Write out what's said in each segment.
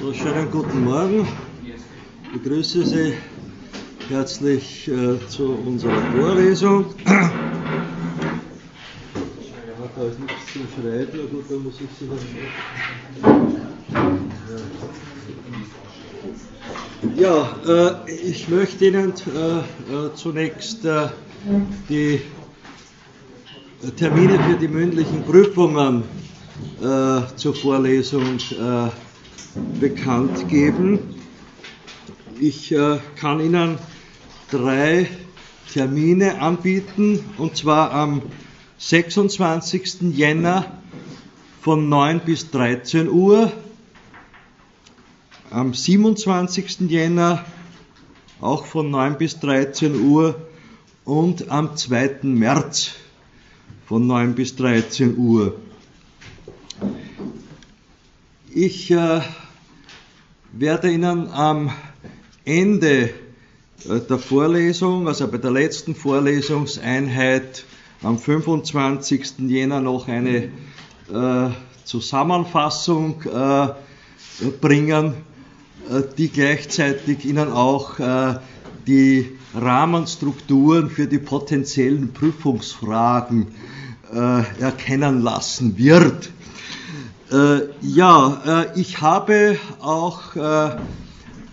So, schönen guten Morgen. Ich begrüße Sie herzlich äh, zu unserer Vorlesung. Ja, da ist nichts zum Schreiben, na gut, muss ich Sie dann. Ja, äh, ich möchte Ihnen äh, äh zunächst äh, die Termine für die mündlichen Prüfungen äh, zur Vorlesung bekannt geben. Ich äh, kann Ihnen drei Termine anbieten, und zwar am 26. Jänner von 9 bis 13 Uhr, am 27. Jänner auch von 9 bis 13 Uhr und am 2. März von 9 bis 13 Uhr. Ich äh, werde Ihnen am Ende äh, der Vorlesung, also bei der letzten Vorlesungseinheit am 25. Jänner noch eine äh, Zusammenfassung äh, bringen, äh, die gleichzeitig Ihnen auch äh, die Rahmenstrukturen für die potenziellen Prüfungsfragen erkennen lassen wird. Äh, ja, äh, ich habe auch äh,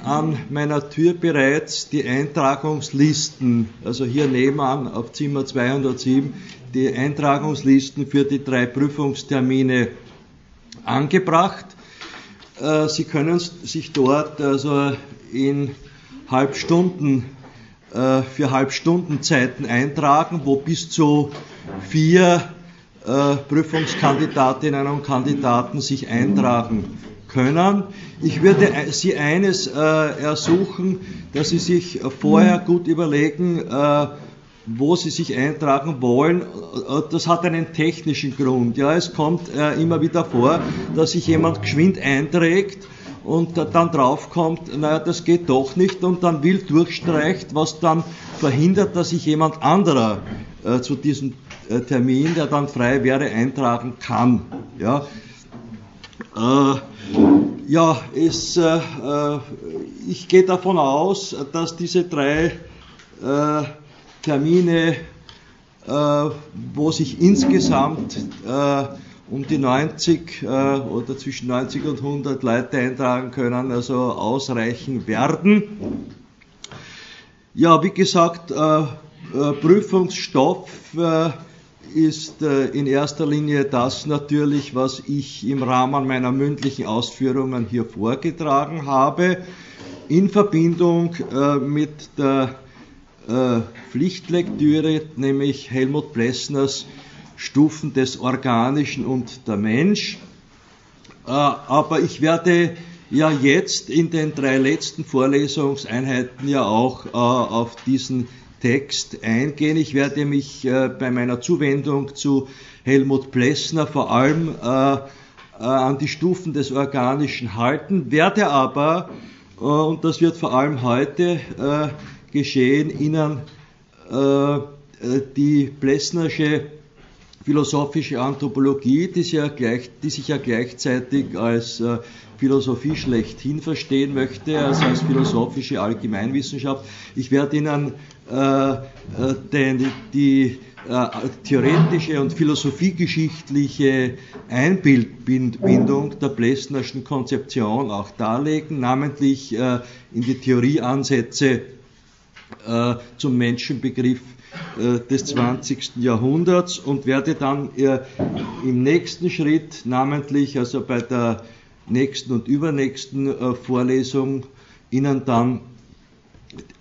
an meiner Tür bereits die Eintragungslisten, also hier nebenan auf Zimmer 207, die Eintragungslisten für die drei Prüfungstermine angebracht. Äh, Sie können sich dort also in Halbstunden äh, für Halbstundenzeiten eintragen, wo bis zu vier äh, Prüfungskandidatinnen und Kandidaten sich eintragen können. Ich würde Sie eines äh, ersuchen, dass Sie sich vorher gut überlegen, äh, wo Sie sich eintragen wollen. Äh, das hat einen technischen Grund. Ja, es kommt äh, immer wieder vor, dass sich jemand geschwind einträgt und dann draufkommt, naja, das geht doch nicht und dann wild durchstreicht, was dann verhindert, dass sich jemand anderer äh, zu diesem äh, Termin, der dann frei wäre, eintragen kann. Ja, äh, ja es, äh, äh ich gehe davon aus, dass diese drei äh, Termine, äh, wo sich insgesamt um die 90 oder zwischen 90 und 100 Leute eintragen können, also ausreichen werden. Ja, wie gesagt, Prüfungsstoff ist äh, in erster Linie das natürlich, was ich im Rahmen meiner mündlichen Ausführungen hier vorgetragen habe, in Verbindung äh, mit der äh, Pflichtlektüre, nämlich Helmut Plessners Stufen des Organischen und der Mensch. Aber ich werde ja jetzt in den drei letzten Vorlesungseinheiten ja auch auf diesen Text eingehen. Ich werde mich äh, bei meiner Zuwendung zu Helmut Plessner vor allem äh, äh, an die Stufen des Organischen halten, werde aber, äh, und das wird vor allem heute äh, geschehen, Ihnen äh, die Plessnersche philosophische Anthropologie, die ja, gleich, die sich ja gleichzeitig als Philosophie schlechthin verstehen möchte, also als philosophische Allgemeinwissenschaft. Ich werde Ihnen äh, äh, den, die äh, theoretische und philosophiegeschichtliche Einbindung der Plessnerschen Konzeption auch darlegen, namentlich in die Theorieansätze zum Menschenbegriff des 20. Jahrhunderts und werde dann im nächsten Schritt, namentlich also bei der nächsten und übernächsten Vorlesung, Ihnen dann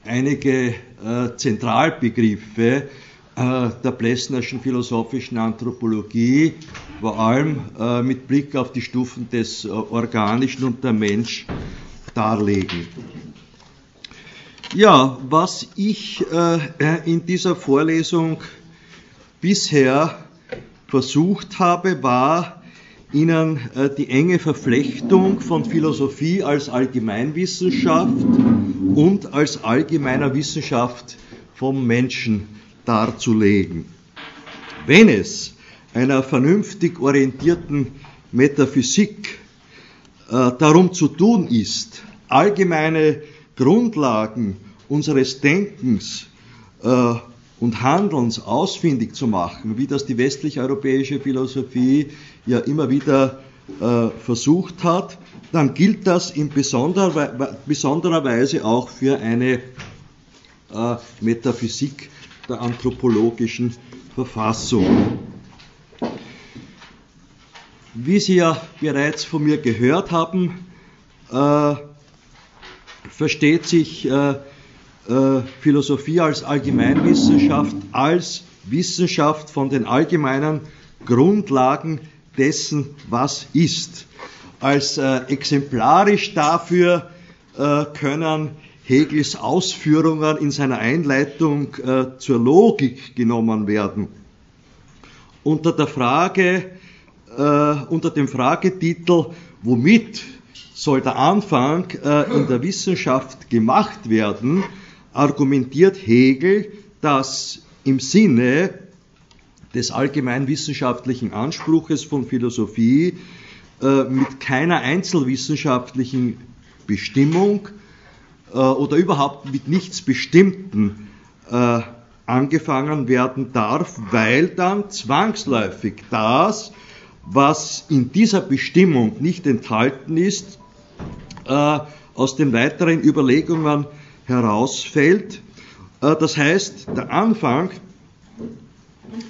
einige äh, Zentralbegriffe äh, der Plessnerschen philosophischen Anthropologie, vor allem äh, mit Blick auf die Stufen des Organischen und der Mensch darlegen. Ja, was ich in dieser Vorlesung bisher versucht habe, war, Ihnen äh, die enge Verflechtung von Philosophie als Allgemeinwissenschaft und als allgemeiner Wissenschaft vom Menschen darzulegen. Wenn es einer vernünftig orientierten Metaphysik äh, darum zu tun ist, allgemeine Grundlagen unseres Denkens äh, und Handelns ausfindig zu machen, wie das die westlich-europäische Philosophie ja immer wieder äh, versucht hat, dann gilt das in besonderer, besonderer Weise auch für eine äh, Metaphysik der anthropologischen Verfassung. Wie Sie ja bereits von mir gehört haben, äh, versteht sich äh, äh, Philosophie als Allgemeinwissenschaft als Wissenschaft von den allgemeinen Grundlagen dessen, was ist. Als äh, exemplarisch dafür äh, können Hegels Ausführungen in seiner Einleitung äh, zur Logik genommen werden. Unter der Frage, äh, unter dem Fragetitel, womit soll der Anfang äh, in der Wissenschaft gemacht werden, argumentiert Hegel, dass im Sinne des allgemein wissenschaftlichen Anspruches von Philosophie äh, mit keiner einzelwissenschaftlichen Bestimmung äh, oder überhaupt mit nichts Bestimmten äh, angefangen werden darf, weil dann zwangsläufig das, was in dieser Bestimmung nicht enthalten ist, aus den weiteren Überlegungen herausfällt. Äh, das heißt, der Anfang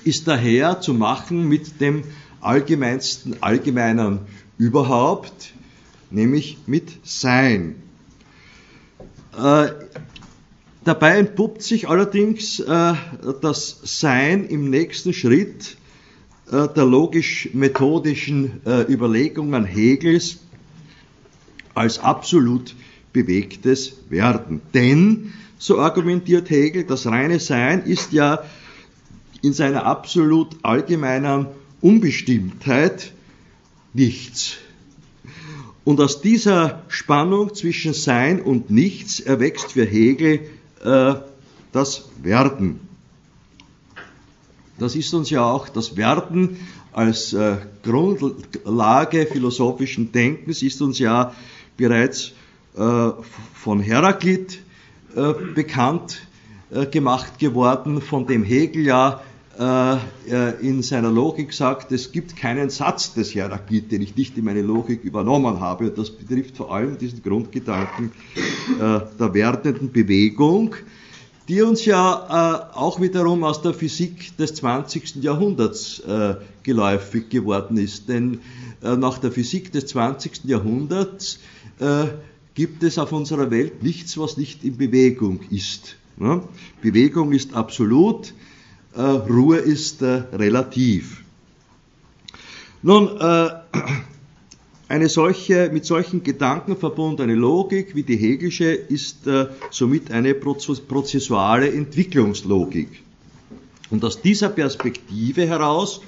ist daher zu machen mit dem allgemeinsten Allgemeinen überhaupt, nämlich mit Sein. Äh, dabei entpuppt sich allerdings äh, das Sein im nächsten Schritt der logisch-methodischen Überlegungen Hegels als absolut bewegtes Werden. Denn, so argumentiert Hegel, das reine Sein ist ja in seiner absolut allgemeinen Unbestimmtheit nichts. Und aus dieser Spannung zwischen Sein und Nichts erwächst für Hegel äh, das Werden. Das ist uns ja auch das Werden als äh, Grundlage philosophischen Denkens ist uns ja bereits von Heraklit äh, bekannt äh, gemacht geworden, von dem Hegel ja äh, in seiner Logik sagt, es gibt keinen Satz des Heraklit, den ich nicht in meine Logik übernommen habe. Das betrifft vor allem diesen Grundgedanken äh, der werdenden Bewegung, die uns ja äh, auch wiederum aus der Physik des 20. Jahrhunderts geläufig geworden ist. Denn nach der Physik des 20. Jahrhunderts gibt es auf unserer Welt nichts, was nicht in Bewegung ist. Bewegung ist absolut, äh, Ruhe ist äh, relativ. Nun, äh, eine solche, mit solchen Gedanken verbundene Logik wie die Hegelische ist äh, somit eine prozessuale Entwicklungslogik. Und aus dieser Perspektive heraus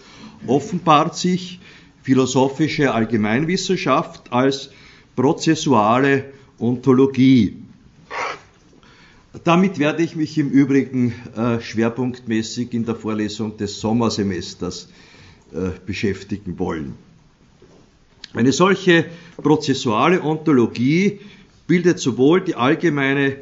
offenbart sich philosophische Allgemeinwissenschaft als prozessuale Ontologie. Damit werde ich mich im Übrigen äh, schwerpunktmäßig in der Vorlesung des Sommersemesters äh, beschäftigen wollen. Eine solche prozessuale Ontologie bildet sowohl die allgemeine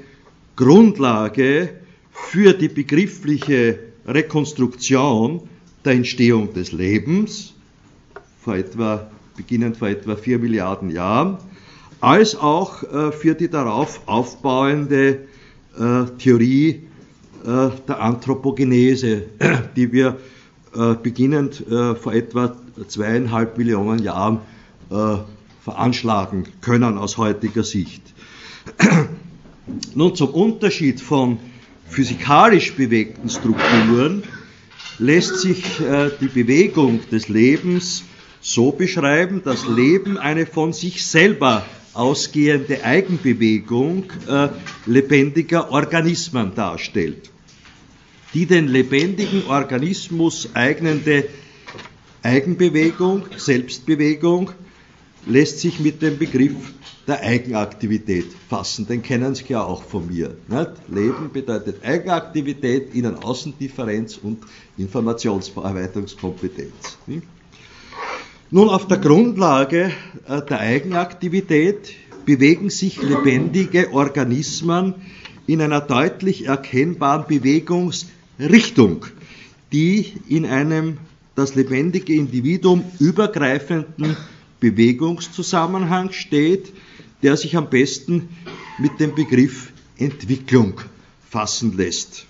Grundlage für die begriffliche Rekonstruktion der Entstehung des Lebens, vor etwa, beginnend vor etwa vier Milliarden Jahren, als auch äh, für die darauf aufbauende äh, Theorie äh, der Anthropogenese, die wir äh, beginnend vor etwa zweieinhalb Millionen Jahren veranschlagen können aus heutiger Sicht. Nun zum Unterschied von physikalisch bewegten Strukturen lässt sich die Bewegung des Lebens so beschreiben, dass Leben eine von sich selber ausgehende Eigenbewegung äh, lebendiger Organismen darstellt. Die den lebendigen Organismus eignende Eigenbewegung, Selbstbewegung, lässt sich mit dem Begriff der Eigenaktivität fassen. Den kennen Sie ja auch von mir. Nicht? Leben bedeutet Eigenaktivität, Innen-Außendifferenz und Informationsverarbeitungskompetenz. Nicht? Nun, auf der Grundlage äh, der Eigenaktivität bewegen sich lebendige Organismen in einer deutlich erkennbaren Bewegungsrichtung, die in einem das lebendige Individuum übergreifenden Bewegungszusammenhang steht, der sich am besten mit dem Begriff Entwicklung fassen lässt.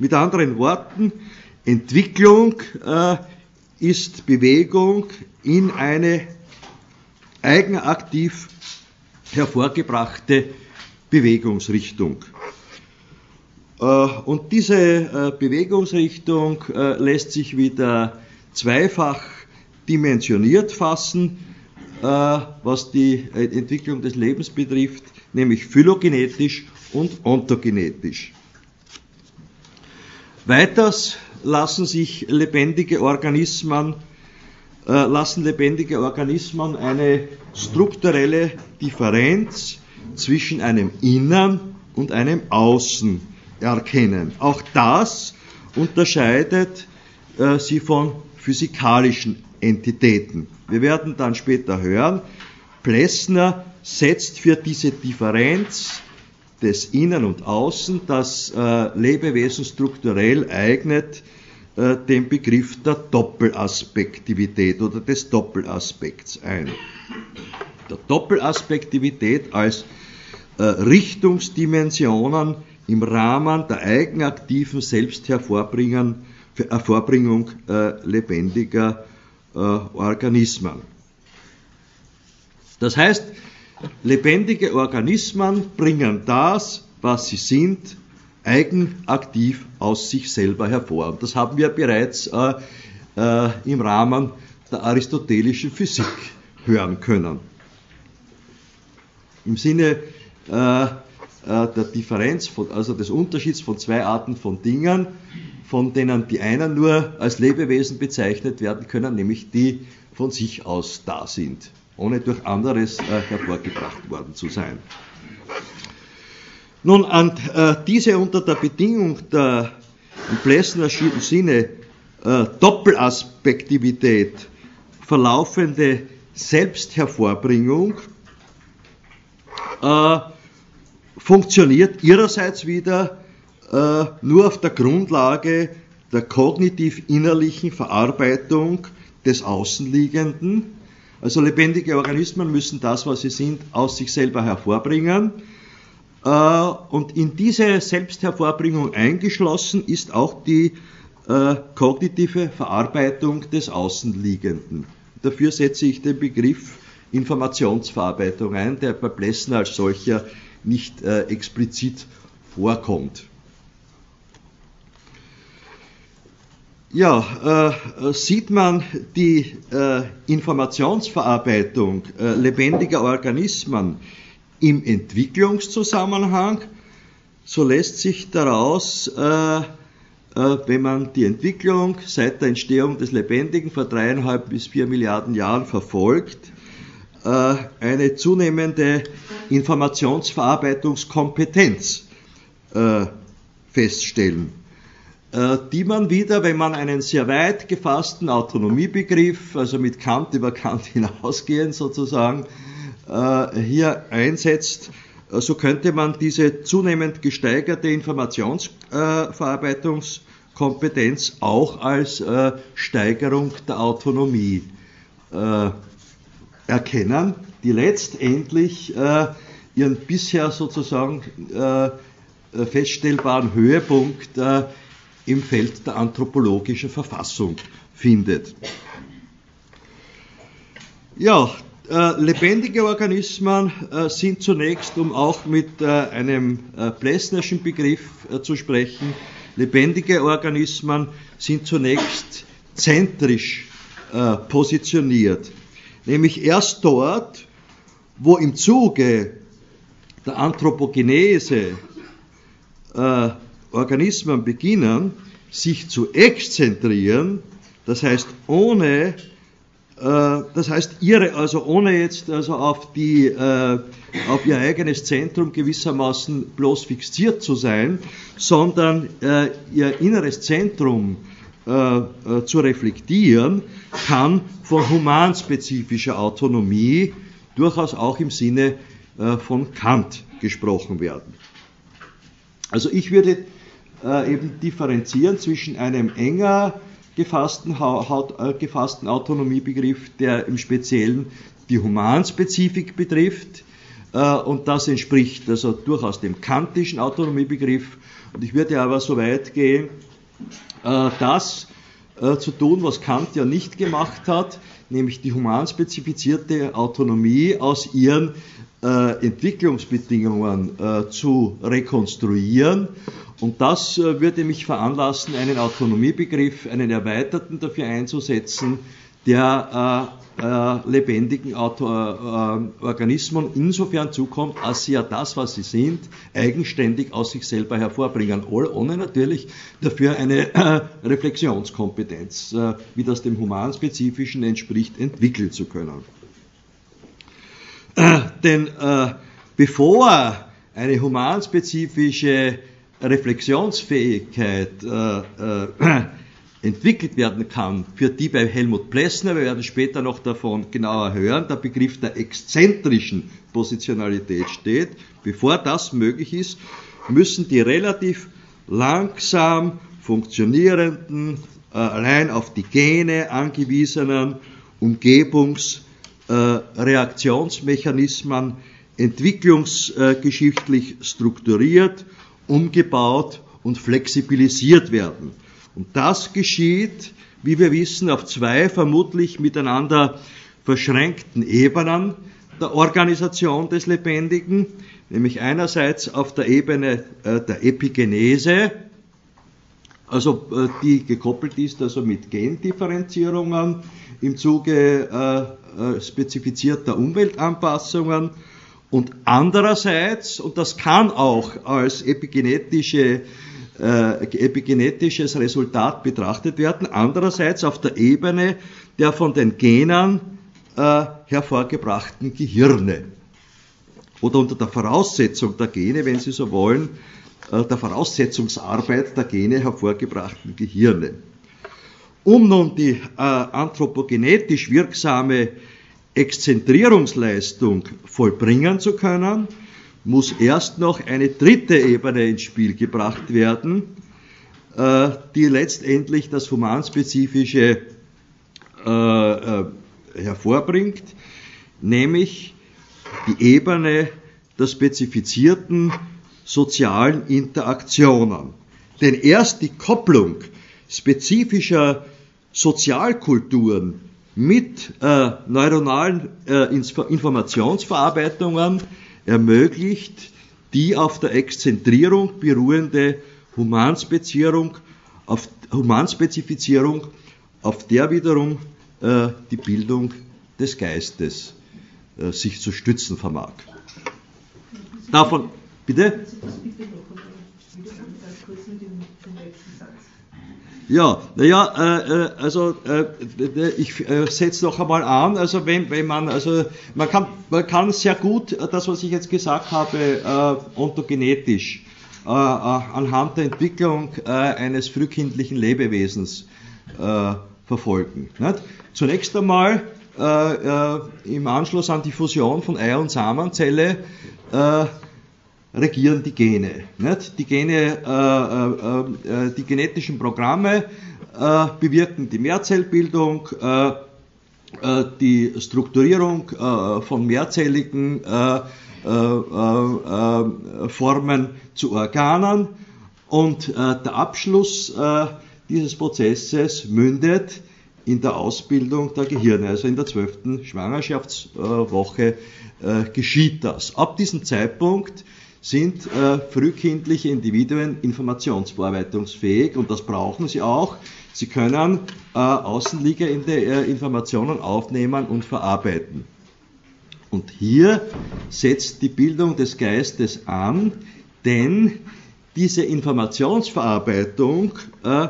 Mit anderen Worten, Entwicklung äh, ist Bewegung in eine eigenaktiv hervorgebrachte Bewegungsrichtung. Äh, und diese äh, Bewegungsrichtung äh, lässt sich wieder zweifach dimensioniert fassen, was die Entwicklung des Lebens betrifft, nämlich phylogenetisch und ontogenetisch. Weiters lassen sich lebendige Organismen lassen lebendige Organismen eine strukturelle Differenz zwischen einem Innern und einem Außen erkennen. Auch das unterscheidet äh, sie von physikalischen Entitäten. Wir werden dann später hören, Plessner setzt für diese Differenz des Innen und Außen das äh, Lebewesen strukturell eignet äh, den Begriff der Doppelaspektivität oder des Doppelaspekts ein. Der Doppelaspektivität als äh, Richtungsdimensionen im Rahmen der eigenaktiven Selbsthervorbringung äh, lebendiger Organismen. Das heißt, lebendige Organismen bringen das, was sie sind, eigenaktiv aus sich selber hervor. Und das haben wir bereits äh, äh, im Rahmen der aristotelischen Physik hören können. Im Sinne äh, äh, der Differenz, von, also des Unterschieds von zwei Arten von Dingen, von denen die einen nur als Lebewesen bezeichnet werden können, nämlich die von sich aus da sind, ohne durch anderes äh, hervorgebracht worden zu sein. Nun, an äh, diese unter der Bedingung der im Plessner Sinne äh, Doppelaspektivität verlaufende Selbsthervorbringung äh, funktioniert ihrerseits wieder äh, nur auf der Grundlage der kognitiv-innerlichen Verarbeitung des Außenliegenden. Also lebendige Organismen müssen das, was sie sind, aus sich selber hervorbringen. Äh, und in diese Selbsthervorbringung eingeschlossen ist auch die äh, kognitive Verarbeitung des Außenliegenden. Dafür setze ich den Begriff Informationsverarbeitung ein, der bei Plessner als solcher nicht äh, explizit vorkommt. Ja, äh, sieht man die äh, Informationsverarbeitung äh, lebendiger Organismen im Entwicklungszusammenhang, so lässt sich daraus, äh, äh, wenn man die Entwicklung seit der Entstehung des Lebendigen vor dreieinhalb bis vier Milliarden Jahren verfolgt, äh, eine zunehmende Informationsverarbeitungskompetenz äh, feststellen, äh, die man wieder, wenn man einen sehr weit gefassten Autonomiebegriff, also mit Kant über Kant hinausgehend sozusagen, hier einsetzt, so könnte man diese zunehmend gesteigerte Informationsverarbeitungskompetenz auch als Steigerung der Autonomie erkennen, die letztendlich äh, ihren bisher sozusagen äh, feststellbaren Höhepunkt äh, im Feld der anthropologischen Verfassung findet. Ja, äh, lebendige Organismen äh, sind zunächst, um auch mit äh, einem äh, Plessnerschen Begriff äh, zu sprechen, lebendige Organismen sind zunächst zentrisch positioniert. Nämlich erst dort, wo im Zuge der Anthropogenese Organismen beginnen, sich zu exzentrieren, das heißt ohne, das heißt ihre, also ohne jetzt also auf die, äh, auf ihr eigenes Zentrum gewissermaßen bloß fixiert zu sein, sondern äh, ihr inneres Zentrum äh, zu reflektieren, kann von humanspezifischer Autonomie durchaus auch im Sinne äh, von Kant gesprochen werden. Also ich würde äh, eben differenzieren zwischen einem enger gefassten, äh, gefassten Autonomiebegriff, der im Speziellen die Humanspezifik betrifft, äh, und das entspricht also durchaus dem kantischen Autonomiebegriff. Und ich würde aber so weit gehen, äh, das zu tun, was Kant ja nicht gemacht hat, nämlich die humanspezifizierte Autonomie aus ihren Entwicklungsbedingungen zu rekonstruieren. Und das würde mich veranlassen, einen Autonomiebegriff, einen erweiterten dafür einzusetzen, der äh, lebendigen Auto, äh, Organismen insofern zukommt, als sie ja das, was sie sind, eigenständig aus sich selber hervorbringen, ohne natürlich dafür eine äh, Reflexionskompetenz, äh, wie das dem Humanspezifischen entspricht, entwickeln zu können. Äh, denn äh, bevor eine humanspezifische Reflexionsfähigkeit entwickelt werden kann, für die bei Helmut Plessner, wir werden später noch davon genauer hören, der Begriff der exzentrischen Positionalität steht. Bevor das möglich ist, müssen die relativ langsam funktionierenden, äh, allein auf die Gene angewiesenen Umgebungsreaktionsmechanismen äh, entwicklungsgeschichtlich strukturiert, umgebaut und flexibilisiert werden. Und das geschieht, wie wir wissen, auf zwei vermutlich miteinander verschränkten Ebenen der Organisation des Lebendigen, nämlich einerseits auf der Ebene äh, der Epigenese, also äh, die gekoppelt ist also mit Gendifferenzierungen im Zuge äh, spezifizierter Umweltanpassungen und andererseits, und das kann auch als epigenetische äh, epigenetisches Resultat betrachtet werden. Andererseits auf der Ebene der von den Genen äh, hervorgebrachten Gehirne. Oder unter der Voraussetzung der Gene, wenn Sie so wollen, äh, der Voraussetzungsarbeit der Gene hervorgebrachten Gehirne. Um nun die äh, anthropogenetisch wirksame Exzentrierungsleistung vollbringen zu können, muss erst noch eine dritte Ebene ins Spiel gebracht werden, äh, die letztendlich das Humanspezifische äh, äh, hervorbringt, nämlich die Ebene der spezifizierten sozialen Interaktionen. Denn erst die Kopplung spezifischer Sozialkulturen mit äh, neuronalen äh, Informationsverarbeitungen ermöglicht die auf der Exzentrierung beruhende Humanspezierung, auf, Humanspezifizierung, auf der wiederum äh, die Bildung des Geistes äh, sich zu stützen vermag. Davon, bitte? Ja, naja, äh, äh, also äh, ich äh, setze noch einmal an, also wenn, wenn man, also man kann, man kann sehr gut äh, das, was ich jetzt gesagt habe, äh, ontogenetisch äh, äh, anhand der Entwicklung äh, eines frühkindlichen Lebewesens äh, verfolgen. Nicht? Zunächst einmal äh, äh, im Anschluss an die Fusion von Ei- und Samenzelle äh, regieren die Gene. Nicht? Die Gene, äh, äh, äh, die genetischen Programme äh, bewirken die Mehrzellbildung, äh, äh, die Strukturierung von mehrzelligen Formen zu Organen und der Abschluss dieses Prozesses mündet in der Ausbildung der Gehirne, also in der zwölften Schwangerschaftswoche geschieht das. Ab diesem Zeitpunkt sind äh, frühkindliche Individuen informationsverarbeitungsfähig und das brauchen sie auch. Sie können äh, außenliegende äh, Informationen aufnehmen und verarbeiten. Und hier setzt die Bildung des Geistes an, denn diese Informationsverarbeitung äh,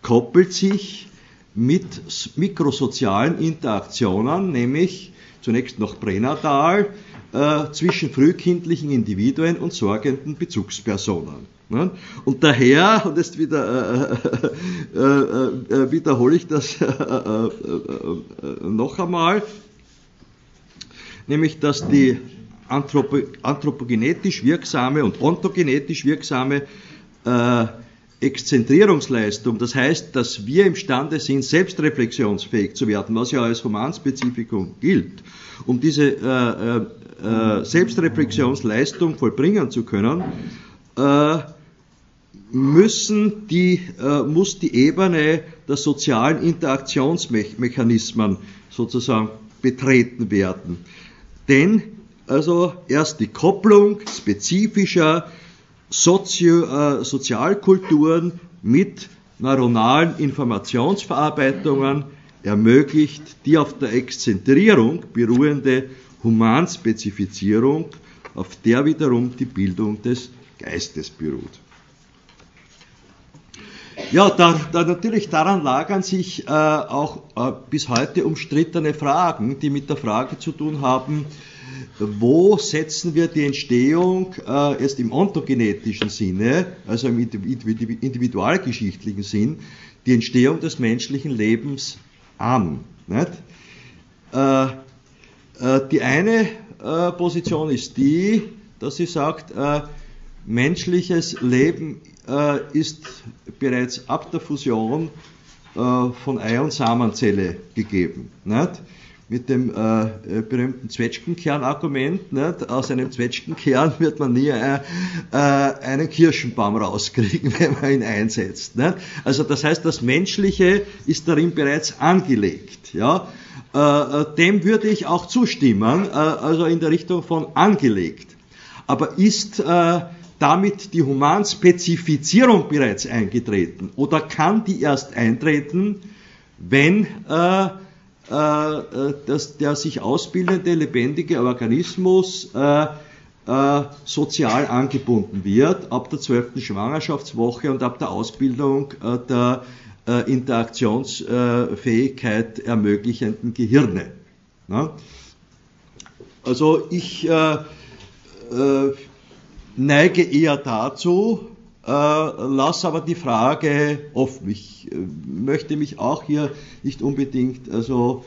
koppelt sich mit mikrosozialen Interaktionen, nämlich zunächst noch pränatal, äh, zwischen frühkindlichen Individuen und sorgenden Bezugspersonen. Ne? Und daher, und jetzt wieder, äh, äh, äh, wiederhole ich das noch einmal, nämlich dass die anthropo anthropogenetisch wirksame und ontogenetisch wirksame äh, Exzentrierungsleistung, das heißt, dass wir imstande sind, selbstreflexionsfähig zu werden, was ja als Humanspezifikum gilt, um diese äh, äh, äh Selbstreflexionsleistung vollbringen zu können, äh, müssen die, äh, muss die Ebene der sozialen Interaktionsmechanismen sozusagen betreten werden. Denn also erst die Kopplung spezifischer Sozio, äh, Sozialkulturen mit neuronalen Informationsverarbeitungen ermöglicht die auf der Exzentrierung beruhende Humanspezifizierung, auf der wiederum die Bildung des Geistes beruht. Ja, da, da natürlich daran lagern sich äh, auch äh, bis heute umstrittene Fragen, die mit der Frage zu tun haben, wo setzen wir die Entstehung äh, erst im ontogenetischen Sinne, also im individualgeschichtlichen Sinn, die Entstehung des menschlichen Lebens an. Äh, äh, die eine äh, Position ist die, dass sie sagt, äh, menschliches Leben äh, ist bereits ab der Fusion von Ei- und Samenzelle gegeben. Nicht? Mit dem äh, äh, berühmten Zwetschgenkern-Argument. Nicht? Aus einem Zwetschgenkern wird man nie äh, äh, einen Kirschenbaum rauskriegen, wenn man ihn einsetzt. Nicht? Also das heißt, das Menschliche ist darin bereits angelegt. Ja? Äh, dem würde ich auch zustimmen, also in der Richtung von angelegt. Aber ist äh, damit die Humanspezifizierung bereits eingetreten oder kann die erst eintreten, wenn äh, dass der sich ausbildende lebendige Organismus äh, sozial angebunden wird ab der zwölften Schwangerschaftswoche und ab der Ausbildung der Interaktionsfähigkeit ermöglichenden Gehirne. Also ich neige eher dazu, äh, lass aber die Frage offen. Ich äh, möchte mich auch hier nicht unbedingt also,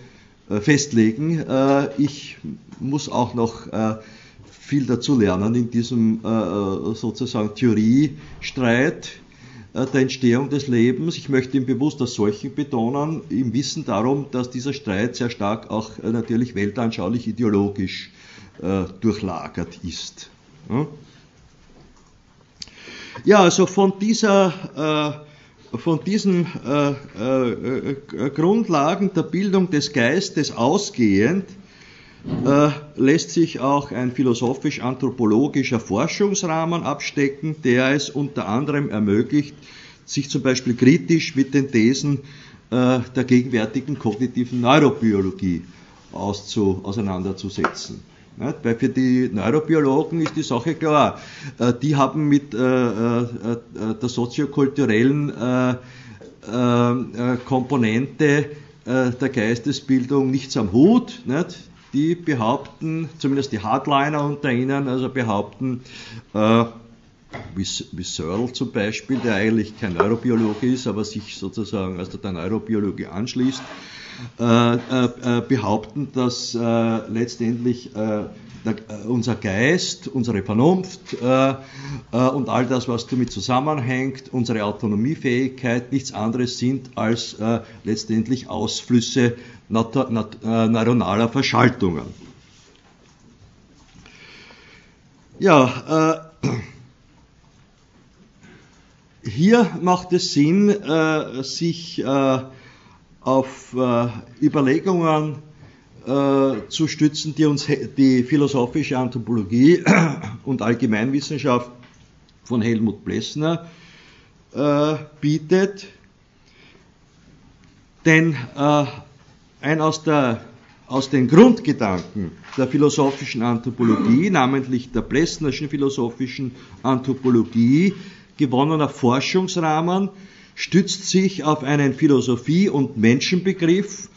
äh, festlegen. Äh, ich muss auch noch äh, viel dazu lernen in diesem äh, sozusagen Theoriestreit der Entstehung des Lebens. Ich möchte ihn bewusst als solchen betonen, im Wissen darum, dass dieser Streit sehr stark auch natürlich weltanschaulich ideologisch durchlagert ist. Ja? Ja, also von dieser äh, von diesen äh, äh, Grundlagen der Bildung des Geistes ausgehend äh, lässt sich auch ein philosophisch-anthropologischer Forschungsrahmen abstecken, der es unter anderem ermöglicht, sich zum Beispiel kritisch mit den Thesen äh, der gegenwärtigen kognitiven Neurobiologie auszu, auseinanderzusetzen. Weil für die Neurobiologen ist die Sache klar. Äh, die haben mit äh, äh, der soziokulturellen Komponente der Geistesbildung nichts am Hut. Die behaupten, zumindest die Hardliner unter ihnen, also behaupten, wie, Searle zum Beispiel, der eigentlich kein Neurobiologe ist, aber sich sozusagen also der Neurobiologie anschließt, behaupten, dass äh, letztendlich unser Geist, unsere Vernunft und all das, was damit zusammenhängt, unsere Autonomiefähigkeit nichts anderes sind als letztendlich Ausflüsse neuronaler Verschaltungen. Ja, hier macht es Sinn, sich auf äh, Überlegungen äh, zu stützen, die uns die philosophische Anthropologie und Allgemeinwissenschaft von Helmut Plessner äh, bietet. Denn ein aus, der, aus den Grundgedanken der philosophischen Anthropologie, namentlich der Plessnerschen philosophischen Anthropologie, gewonnener Forschungsrahmen stützt sich auf einen Philosophie- und Menschenbegriff,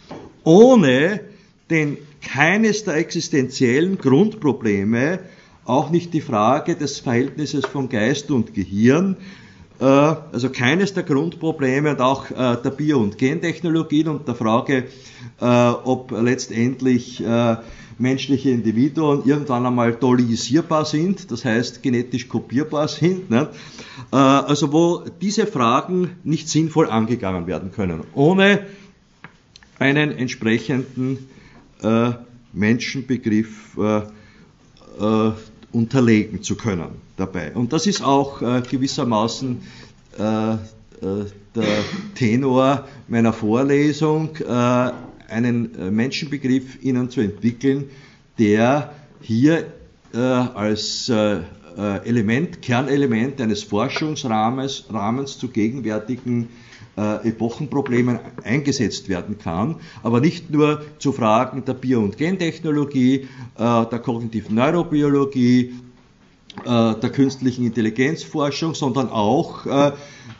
ohne den keines der existenziellen Grundprobleme, auch nicht die Frage des Verhältnisses von Geist und Gehirn, äh, also keines der Grundprobleme und auch äh, der Bio- und Gentechnologien und der Frage, äh, ob letztendlich menschliche Individuen irgendwann einmal dollyisierbar sind, das heißt genetisch kopierbar sind, ne? also wo diese Fragen nicht sinnvoll angegangen werden können, ohne einen entsprechenden Menschenbegriff unterlegen zu können dabei. Und das ist auch äh, gewissermaßen äh, äh, der Tenor meiner Vorlesung, äh, einen äh, Menschenbegriff Ihnen zu entwickeln, der hier äh, als Element, Kernelement eines Forschungsrahmens Rahmens zu gegenwärtigen Epochenproblemen eingesetzt werden kann, aber nicht nur zu Fragen der Bio- und Gentechnologie, der kognitiven Neurobiologie, äh, der künstlichen Intelligenzforschung, sondern auch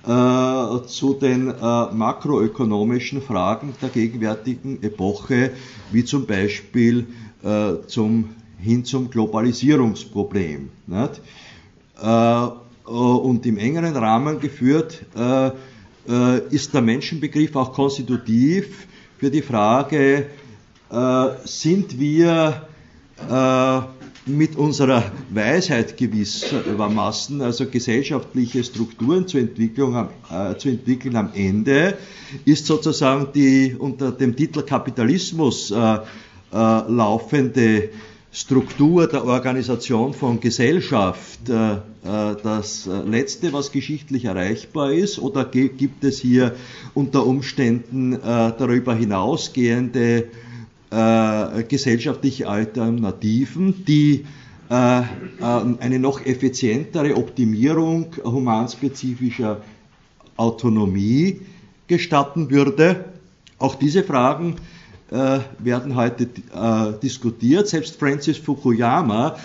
äh, äh, zu den makroökonomischen Fragen der gegenwärtigen Epoche, wie zum Beispiel zum, hin zum Globalisierungsproblem. Nicht? und im engeren Rahmen geführt ist der Menschenbegriff auch konstitutiv für die Frage, sind wir mit unserer Weisheit gewissermaßen, also gesellschaftliche Strukturen zur Entwicklung, äh, zu entwickeln am Ende, ist sozusagen die unter dem Titel Kapitalismus äh, äh, laufende Struktur der Organisation von Gesellschaft äh, äh, das Letzte, was geschichtlich erreichbar ist, oder gibt es hier unter Umständen äh, darüber hinausgehende äh, gesellschaftliche Alternativen, die äh, äh, eine noch effizientere Optimierung humanspezifischer Autonomie gestatten würde. Auch diese Fragen äh, werden heute äh, diskutiert. Selbst Francis Fukuyama,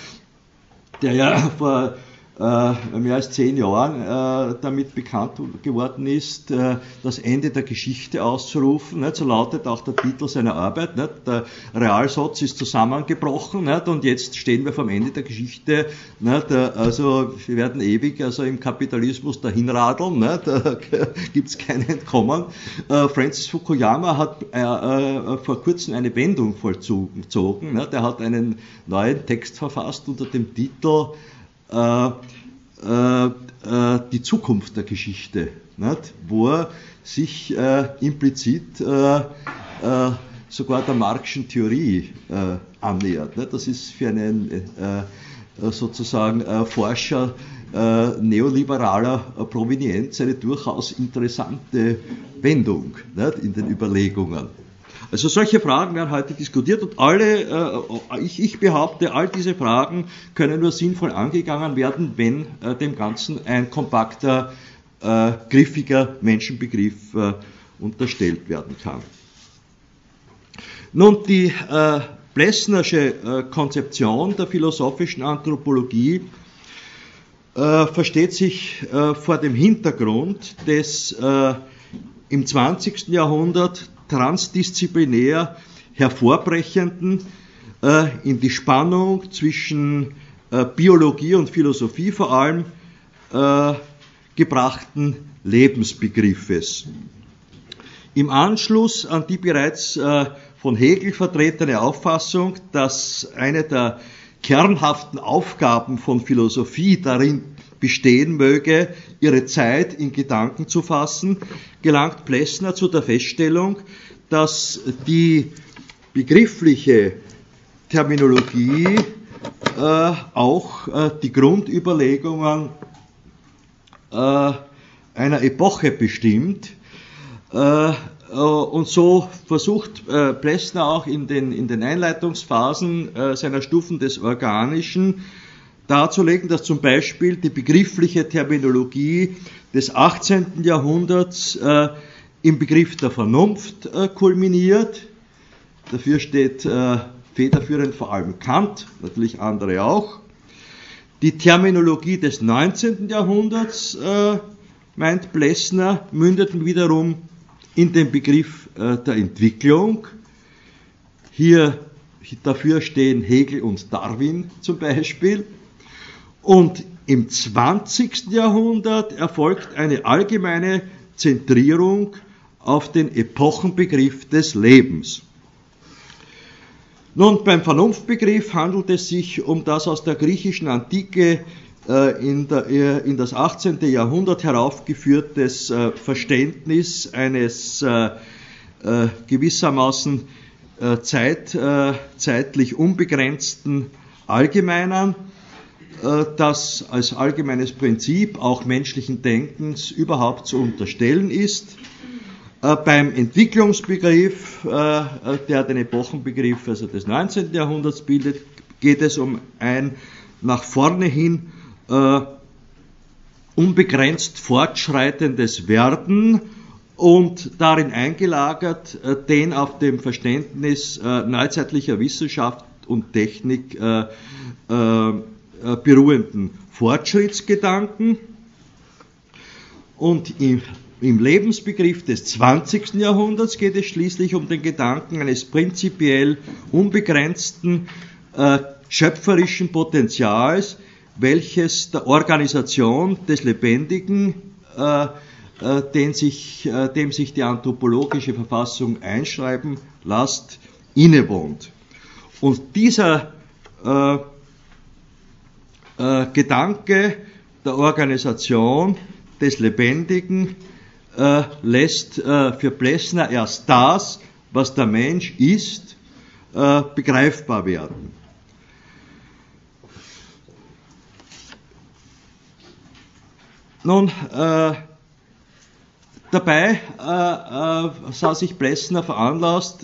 der ja vor mehr als zehn Jahren äh, damit bekannt geworden ist, äh, das Ende der Geschichte auszurufen. So lautet auch der Titel seiner Arbeit. Der Realsatz ist zusammengebrochen und jetzt stehen wir vom Ende der Geschichte. Also wir werden ewig also im Kapitalismus dahinradeln, da gibt es kein Entkommen. Francis Fukuyama hat vor kurzem eine Wendung vollzogen. Der hat einen neuen Text verfasst unter dem Titel äh, äh, äh, die Zukunft der Geschichte, nicht? wo er sich äh, implizit äh, äh, sogar der Marxischen Theorie annähert. Nicht? Das ist für einen sozusagen Forscher neoliberaler Provenienz eine durchaus interessante Wendung nicht? in den Überlegungen. Also solche Fragen werden heute diskutiert und alle, äh, ich, ich, behaupte, all diese Fragen können nur sinnvoll angegangen werden, wenn äh, dem Ganzen ein kompakter, äh, griffiger Menschenbegriff äh, unterstellt werden kann. Nun, die äh, Plessnersche äh, Konzeption der philosophischen Anthropologie versteht sich vor dem Hintergrund des im 20. Jahrhundert transdisziplinär hervorbrechenden äh, in die Spannung zwischen äh, Biologie und Philosophie vor allem äh, gebrachten Lebensbegriffes. Im Anschluss an die bereits äh, von Hegel vertretene Auffassung, dass eine der kernhaften Aufgaben von Philosophie darin bestehen möge, ihre Zeit in Gedanken zu fassen, gelangt Plessner zu der Feststellung, dass die begriffliche Terminologie äh, auch äh, die Grundüberlegungen äh, einer Epoche bestimmt. Äh, äh, und so versucht äh, Plessner auch in den, in den Einleitungsphasen seiner Stufen des Organischen darzulegen, dass zum Beispiel die begriffliche Terminologie des 18. Jahrhunderts äh, im Begriff der Vernunft äh, kulminiert. Dafür steht äh, federführend vor allem Kant, natürlich andere auch. Die Terminologie des 19. Jahrhunderts, äh, meint Plessner, mündet wiederum in den Begriff äh, der Entwicklung. Hier dafür stehen Hegel und Darwin zum Beispiel. Und im 20. Jahrhundert erfolgt eine allgemeine Zentrierung auf den Epochenbegriff des Lebens. Nun, beim Vernunftbegriff handelt es sich um das aus der griechischen Antike äh, in, der, äh, in, das 18. Jahrhundert heraufgeführtes äh, Verständnis eines gewissermaßen Zeit, zeitlich unbegrenzten Allgemeinern, das als allgemeines Prinzip auch menschlichen Denkens überhaupt zu unterstellen ist äh, beim Entwicklungsbegriff, äh, der den Epochenbegriff also des 19. Jahrhunderts bildet, geht es um ein nach vorne hin äh, unbegrenzt fortschreitendes Werden und darin eingelagert den auf dem Verständnis neuzeitlicher Wissenschaft und Technik beruhenden Fortschrittsgedanken. Und im im Lebensbegriff des 20. Jahrhunderts geht es schließlich um den Gedanken eines prinzipiell unbegrenzten äh, schöpferischen Potenzials, welches der Organisation des Lebendigen, äh, äh, sich, äh, dem sich die anthropologische Verfassung einschreiben lässt, innewohnt. Und dieser äh, Gedanke der Organisation des Lebendigen äh, lässt äh, für Plessner erst das, was der Mensch ist, äh, begreifbar werden. Nun, äh, dabei äh, sah sich Plessner veranlasst,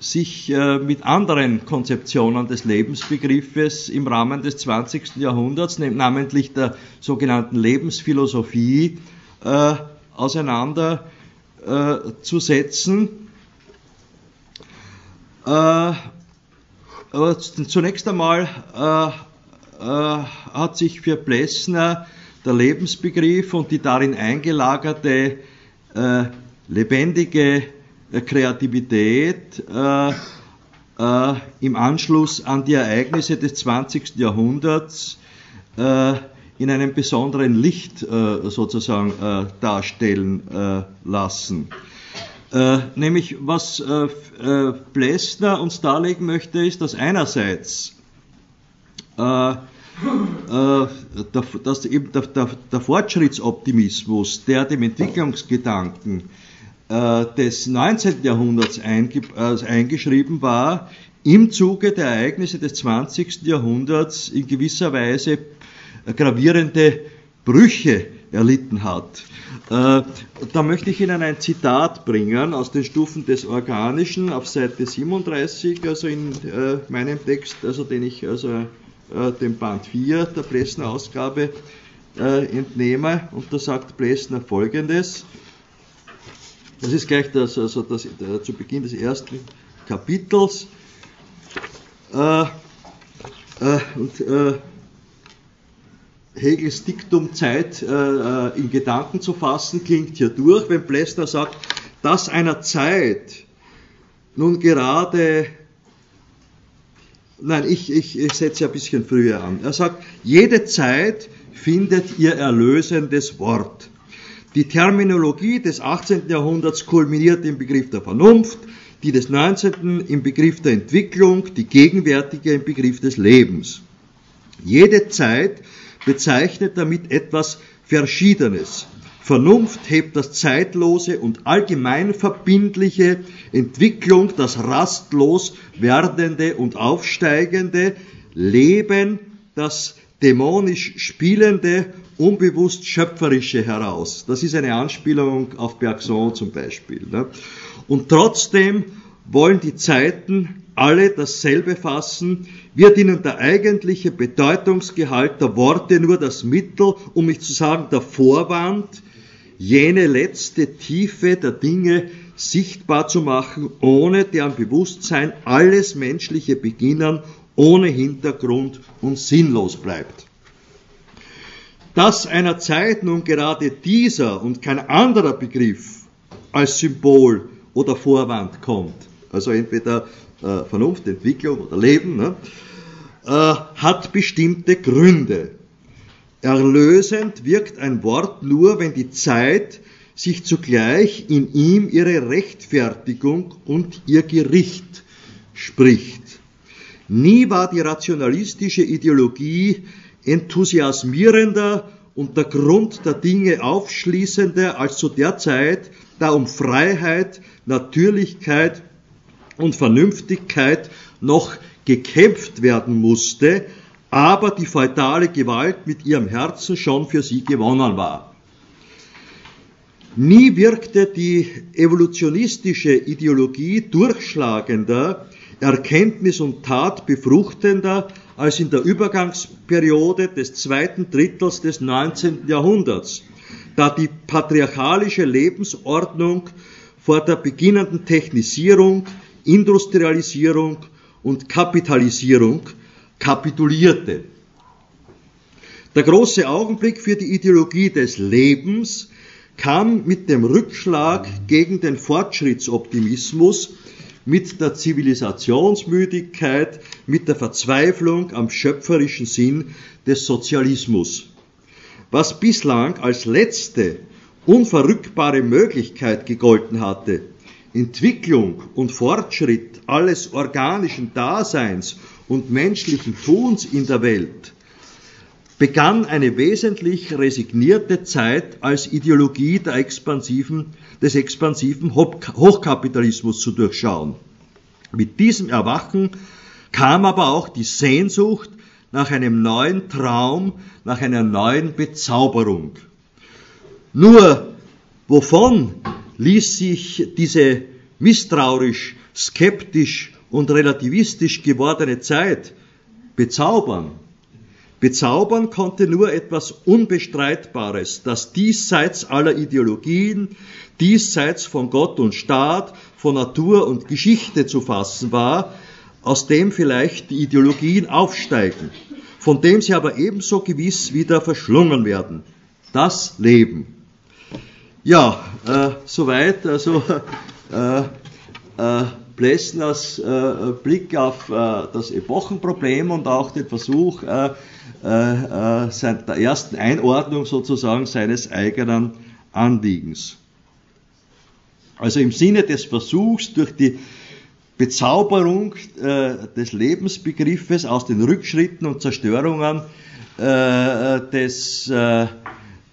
sich mit anderen Konzeptionen des Lebensbegriffes im Rahmen des 20. Jahrhunderts, namentlich der sogenannten Lebensphilosophie, auseinanderzusetzen. Äh, äh, aber zunächst einmal äh, äh, hat sich für Plessner der Lebensbegriff und die darin eingelagerte äh, lebendige äh, Kreativität im Anschluss an die Ereignisse des 20. Jahrhunderts in einem besonderen Licht äh, sozusagen äh, darstellen äh, lassen. Äh, nämlich was äh, äh, Plessner uns darlegen möchte, ist, dass einerseits dass eben der, der, der, Fortschrittsoptimismus, der dem Entwicklungsgedanken des 19. Jahrhunderts einge, eingeschrieben war, im Zuge der Ereignisse des 20. Jahrhunderts in gewisser Weise gravierende Brüche erlitten hat. Äh, da möchte ich Ihnen ein Zitat bringen aus den Stufen des Organischen auf Seite 37, also in äh, meinem Text, also den ich also äh, dem Band 4 der Plessner Ausgabe entnehme. Und da sagt Plessner folgendes. Das ist gleich das, also das, zu Beginn des ersten Kapitels. und Hegels Diktum Zeit äh, äh, in Gedanken zu fassen, klingt hier durch, wenn Plessner sagt, dass einer Zeit nun gerade, nein, ich, ich, ich setze ein bisschen früher an. Er sagt, jede Zeit findet ihr erlösendes Wort. Die Terminologie des 18. Jahrhunderts kulminiert im Begriff der Vernunft, die des 19. im Begriff der Entwicklung, die gegenwärtige im Begriff des Lebens. Jede Zeit bezeichnet damit etwas Verschiedenes. Vernunft hebt das zeitlose und allgemein verbindliche Entwicklung, das rastlos werdende und aufsteigende Leben, das dämonisch spielende, unbewusst schöpferische heraus. Das ist eine Anspielung auf Bergson zum Beispiel. Ne? Und trotzdem wollen die Zeiten alle dasselbe fassen, wird ihnen der eigentliche Bedeutungsgehalt der Worte nur das Mittel, um nicht zu sagen der Vorwand, jene letzte Tiefe der Dinge sichtbar zu machen, ohne deren Bewusstsein alles menschliche Beginnen ohne Hintergrund und sinnlos bleibt. Dass einer Zeit nun gerade dieser und kein anderer Begriff als Symbol oder Vorwand kommt, also entweder äh, Vernunft, Entwicklung oder Leben, ne, äh, hat bestimmte Gründe. Erlösend wirkt ein Wort nur, wenn die Zeit sich zugleich in ihm ihre Rechtfertigung und ihr Gericht spricht. Nie war die rationalistische Ideologie enthusiasmierender und der Grund der Dinge aufschließender als zu der Zeit, da um Freiheit, Natürlichkeit und Vernünftigkeit noch gekämpft werden musste, aber die feudale Gewalt mit ihrem Herzen schon für sie gewonnen war. Nie wirkte die evolutionistische Ideologie durchschlagender, Erkenntnis und Tat befruchtender als in der Übergangsperiode des zweiten Drittels des 19. Jahrhunderts, da die patriarchalische Lebensordnung vor der beginnenden Technisierung, Industrialisierung und Kapitalisierung kapitulierte. Der große Augenblick für die Ideologie des Lebens kam mit dem Rückschlag gegen den Fortschrittsoptimismus, mit der Zivilisationsmüdigkeit, mit der Verzweiflung am schöpferischen Sinn des Sozialismus. Was bislang als letzte unverrückbare Möglichkeit gegolten hatte, Entwicklung und Fortschritt alles organischen Daseins und menschlichen Tuns in der Welt, begann eine wesentlich resignierte Zeit als Ideologie expansiven, des expansiven Hochkapitalismus zu durchschauen. Mit diesem Erwachen kam aber auch die Sehnsucht nach einem neuen Traum, nach einer neuen Bezauberung. Nur wovon ließ sich diese misstrauisch, skeptisch und relativistisch gewordene Zeit bezaubern? Bezaubern konnte nur etwas Unbestreitbares, das diesseits aller Ideologien, diesseits von Gott und Staat, von Natur und Geschichte zu fassen war, aus dem vielleicht die Ideologien aufsteigen, von dem sie aber ebenso gewiss wieder verschlungen werden. Das Leben. Ja, äh, soweit, also äh, äh, Plessners äh, Blick auf äh, das Epochenproblem und auch den Versuch äh, äh, der ersten Einordnung sozusagen seines eigenen Anliegens. Also im Sinne des Versuchs durch die Bezauberung äh, des Lebensbegriffes aus den Rückschritten und Zerstörungen äh, des äh,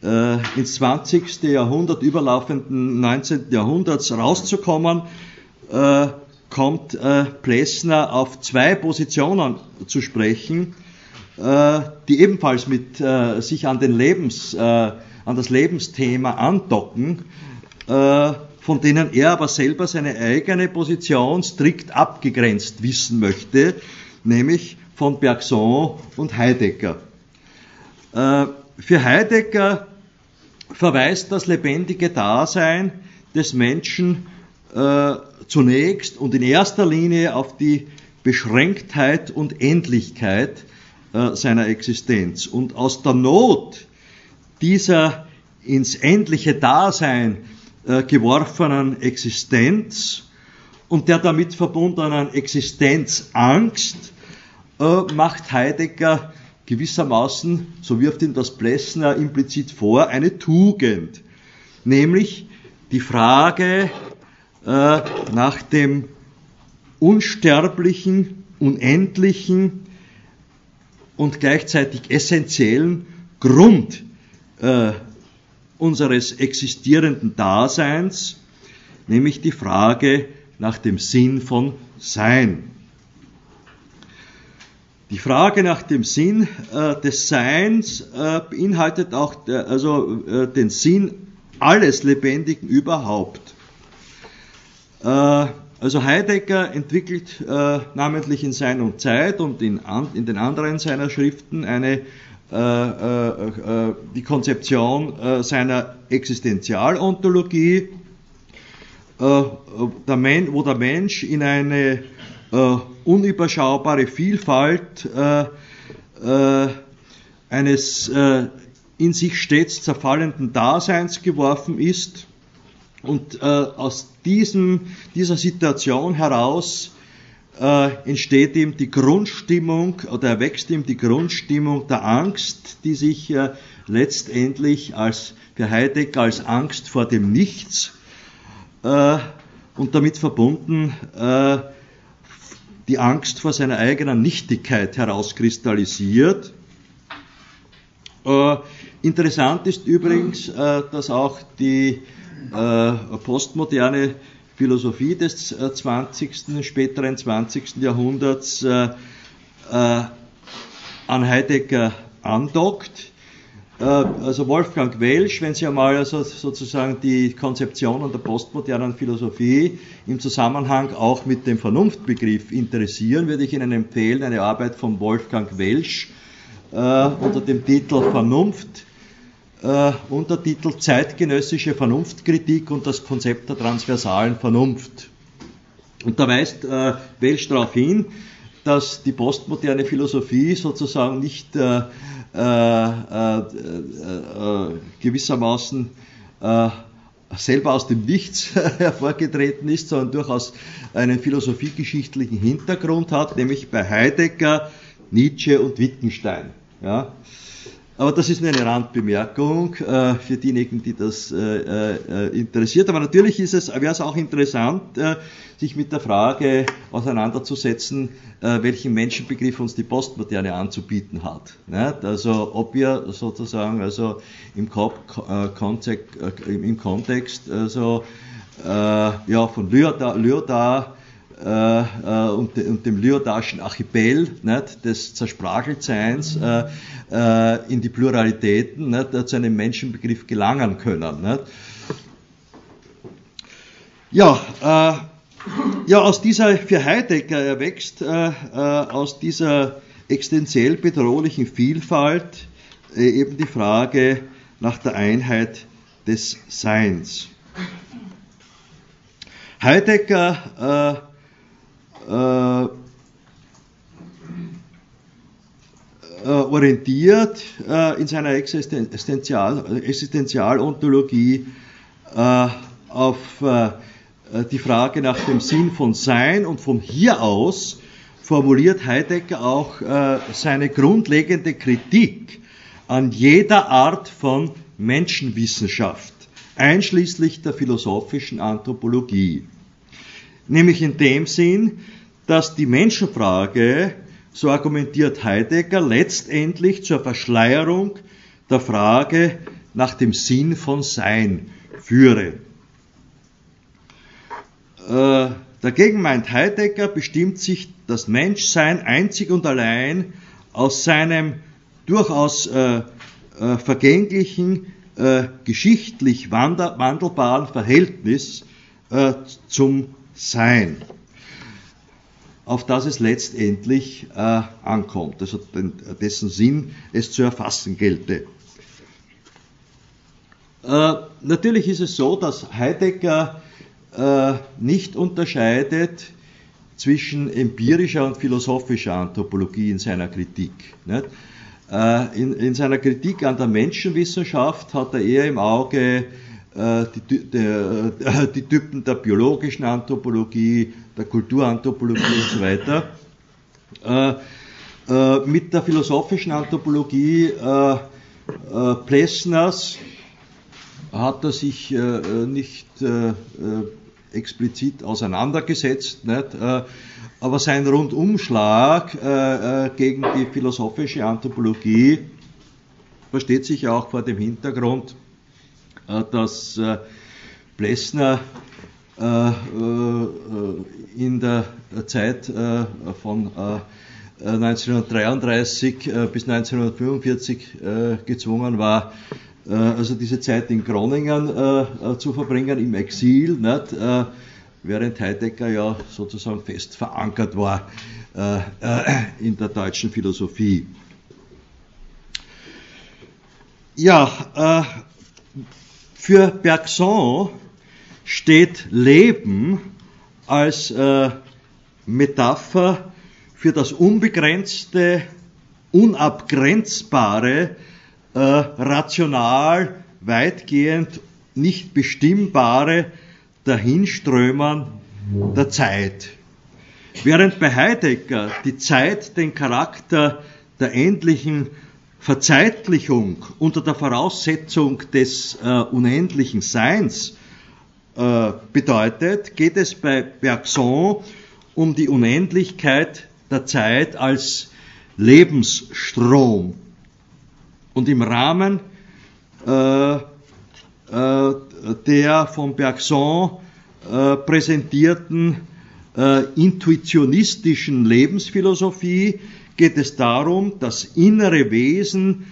äh ins 20. Jahrhundert überlaufenden 19. Jahrhunderts rauszukommen, äh, kommt äh, Plessner auf zwei Positionen zu sprechen, die ebenfalls mit sich an den Lebens, an das Lebensthema andocken von denen er aber selber seine eigene Position strikt abgegrenzt wissen möchte, nämlich von Bergson und Heidegger. Äh, für Heidegger verweist das lebendige Dasein des Menschen äh, zunächst und in erster Linie auf die Beschränktheit und Endlichkeit äh, seiner Existenz. Und aus der Not dieser ins endliche Dasein äh, geworfenen Existenz und der damit verbundenen Existenzangst äh, macht Heidegger gewissermaßen, so wirft ihm das Plessner implizit vor, eine Tugend, nämlich die Frage nach dem unsterblichen, unendlichen und gleichzeitig essentiellen Grund äh, unseres existierenden Daseins, nämlich die Frage nach dem Sinn von Sein. Die Frage nach dem Sinn äh, des Seins äh, beinhaltet auch der, also, äh, den Sinn alles Lebendigen überhaupt. Äh, also Heidegger entwickelt äh, namentlich in Sein und Zeit und in, an, in den anderen seiner Schriften eine äh, äh, äh, die Konzeption seiner Existenzialontologie, wo der Mensch in eine unüberschaubare Vielfalt eines in sich stets zerfallenden Daseins geworfen ist und aus diesem, dieser Situation heraus äh, entsteht ihm die Grundstimmung oder erwächst ihm die Grundstimmung der Angst, die sich äh, letztendlich als für Heidegger als Angst vor dem Nichts äh, und damit verbunden äh, die Angst vor seiner eigenen Nichtigkeit herauskristallisiert. Äh, interessant ist übrigens, äh, dass auch die äh, postmoderne Philosophie des 20., äh, späteren 20. Jahrhunderts äh, an Heidegger andockt. Also Wolfgang Welsch, wenn Sie einmal also sozusagen die Konzeptionen der postmodernen Philosophie im Zusammenhang auch mit dem Vernunftbegriff interessieren, würde ich Ihnen empfehlen, eine Arbeit von Wolfgang Welsch äh, unter dem Titel Vernunft, äh, Untertitel Zeitgenössische Vernunftkritik und das Konzept der transversalen Vernunft. Und da weist äh, Welsch darauf hin, dass die postmoderne Philosophie sozusagen nicht äh, äh, äh, äh gewissermaßen selber aus dem Nichts hervorgetreten ist, sondern durchaus einen philosophiegeschichtlichen Hintergrund hat, nämlich bei Heidegger, Nietzsche und Wittgenstein. Ja? Aber das ist nur eine Randbemerkung äh, für diejenigen, die das äh, äh, interessiert. Aber natürlich ist es, wäre es auch interessant, äh, sich mit der Frage auseinanderzusetzen, äh, welchen Menschenbegriff uns die Postmoderne anzubieten hat. Nicht? Also ob wir sozusagen also im, äh, Kontext, im Kontext also, ja, von Lyotard äh, äh, und, und, dem Lyodarschen Archipel nicht, des Zerspracheltseins äh, äh, in die Pluralitäten nicht, zu einem Menschenbegriff gelangen können. Nicht. Ja, äh, ja, aus dieser, für Heidegger erwächst äh, aus dieser existenziell bedrohlichen Vielfalt eben die Frage nach der Einheit des Seins. Heidegger äh, äh, orientiert äh, in seiner Existenzial, Existenzialontologie äh, auf äh, die Frage nach dem Sinn von Sein und von hier aus formuliert Heidegger auch äh, seine grundlegende Kritik an jeder Art von Menschenwissenschaft, einschließlich der philosophischen Anthropologie. Nämlich in dem Sinn, dass die Menschenfrage, so argumentiert Heidegger, letztendlich zur Verschleierung der Frage nach dem Sinn von Sein führe. Äh, dagegen meint Heidegger, bestimmt sich das Menschsein einzig und allein aus seinem durchaus äh, äh, vergänglichen, äh, geschichtlich wandelbaren Verhältnis äh, zum Sein auf das es letztendlich äh, ankommt, also den, dessen Sinn es zu erfassen gelte. Äh, natürlich ist es so, dass Heidegger äh, nicht unterscheidet zwischen empirischer und philosophischer Anthropologie in seiner Kritik. Äh, in, in, seiner Kritik an der Menschenwissenschaft hat er eher im Auge äh, die, der, äh, die Typen der biologischen Anthropologie, der Kulturanthropologie und so weiter. Äh, mit der philosophischen Anthropologie Plessners hat er sich nicht explizit auseinandergesetzt, nicht? aber sein Rundumschlag gegen die philosophische Anthropologie versteht sich auch vor dem Hintergrund äh, dass äh, Plessner äh, in der Zeit von 1933 bis 1945 gezwungen war, also diese Zeit in Groningen zu verbringen, im Exil, nicht? während Heidegger ja sozusagen fest verankert war in der deutschen Philosophie. Ja, für Bergson steht Leben als äh, Metapher für das unbegrenzte, unabgrenzbare, äh, rational, weitgehend nicht bestimmbare Dahinströmen der Zeit. Während bei Heidegger die Zeit den Charakter der endlichen Verzeitlichung unter der Voraussetzung des äh, unendlichen Seins äh, bedeutet, geht es bei Bergson um die Unendlichkeit der Zeit als Lebensstrom. Und im Rahmen äh, äh, der von Bergson äh, präsentierten äh, intuitionistischen Lebensphilosophie geht es darum, das innere Wesen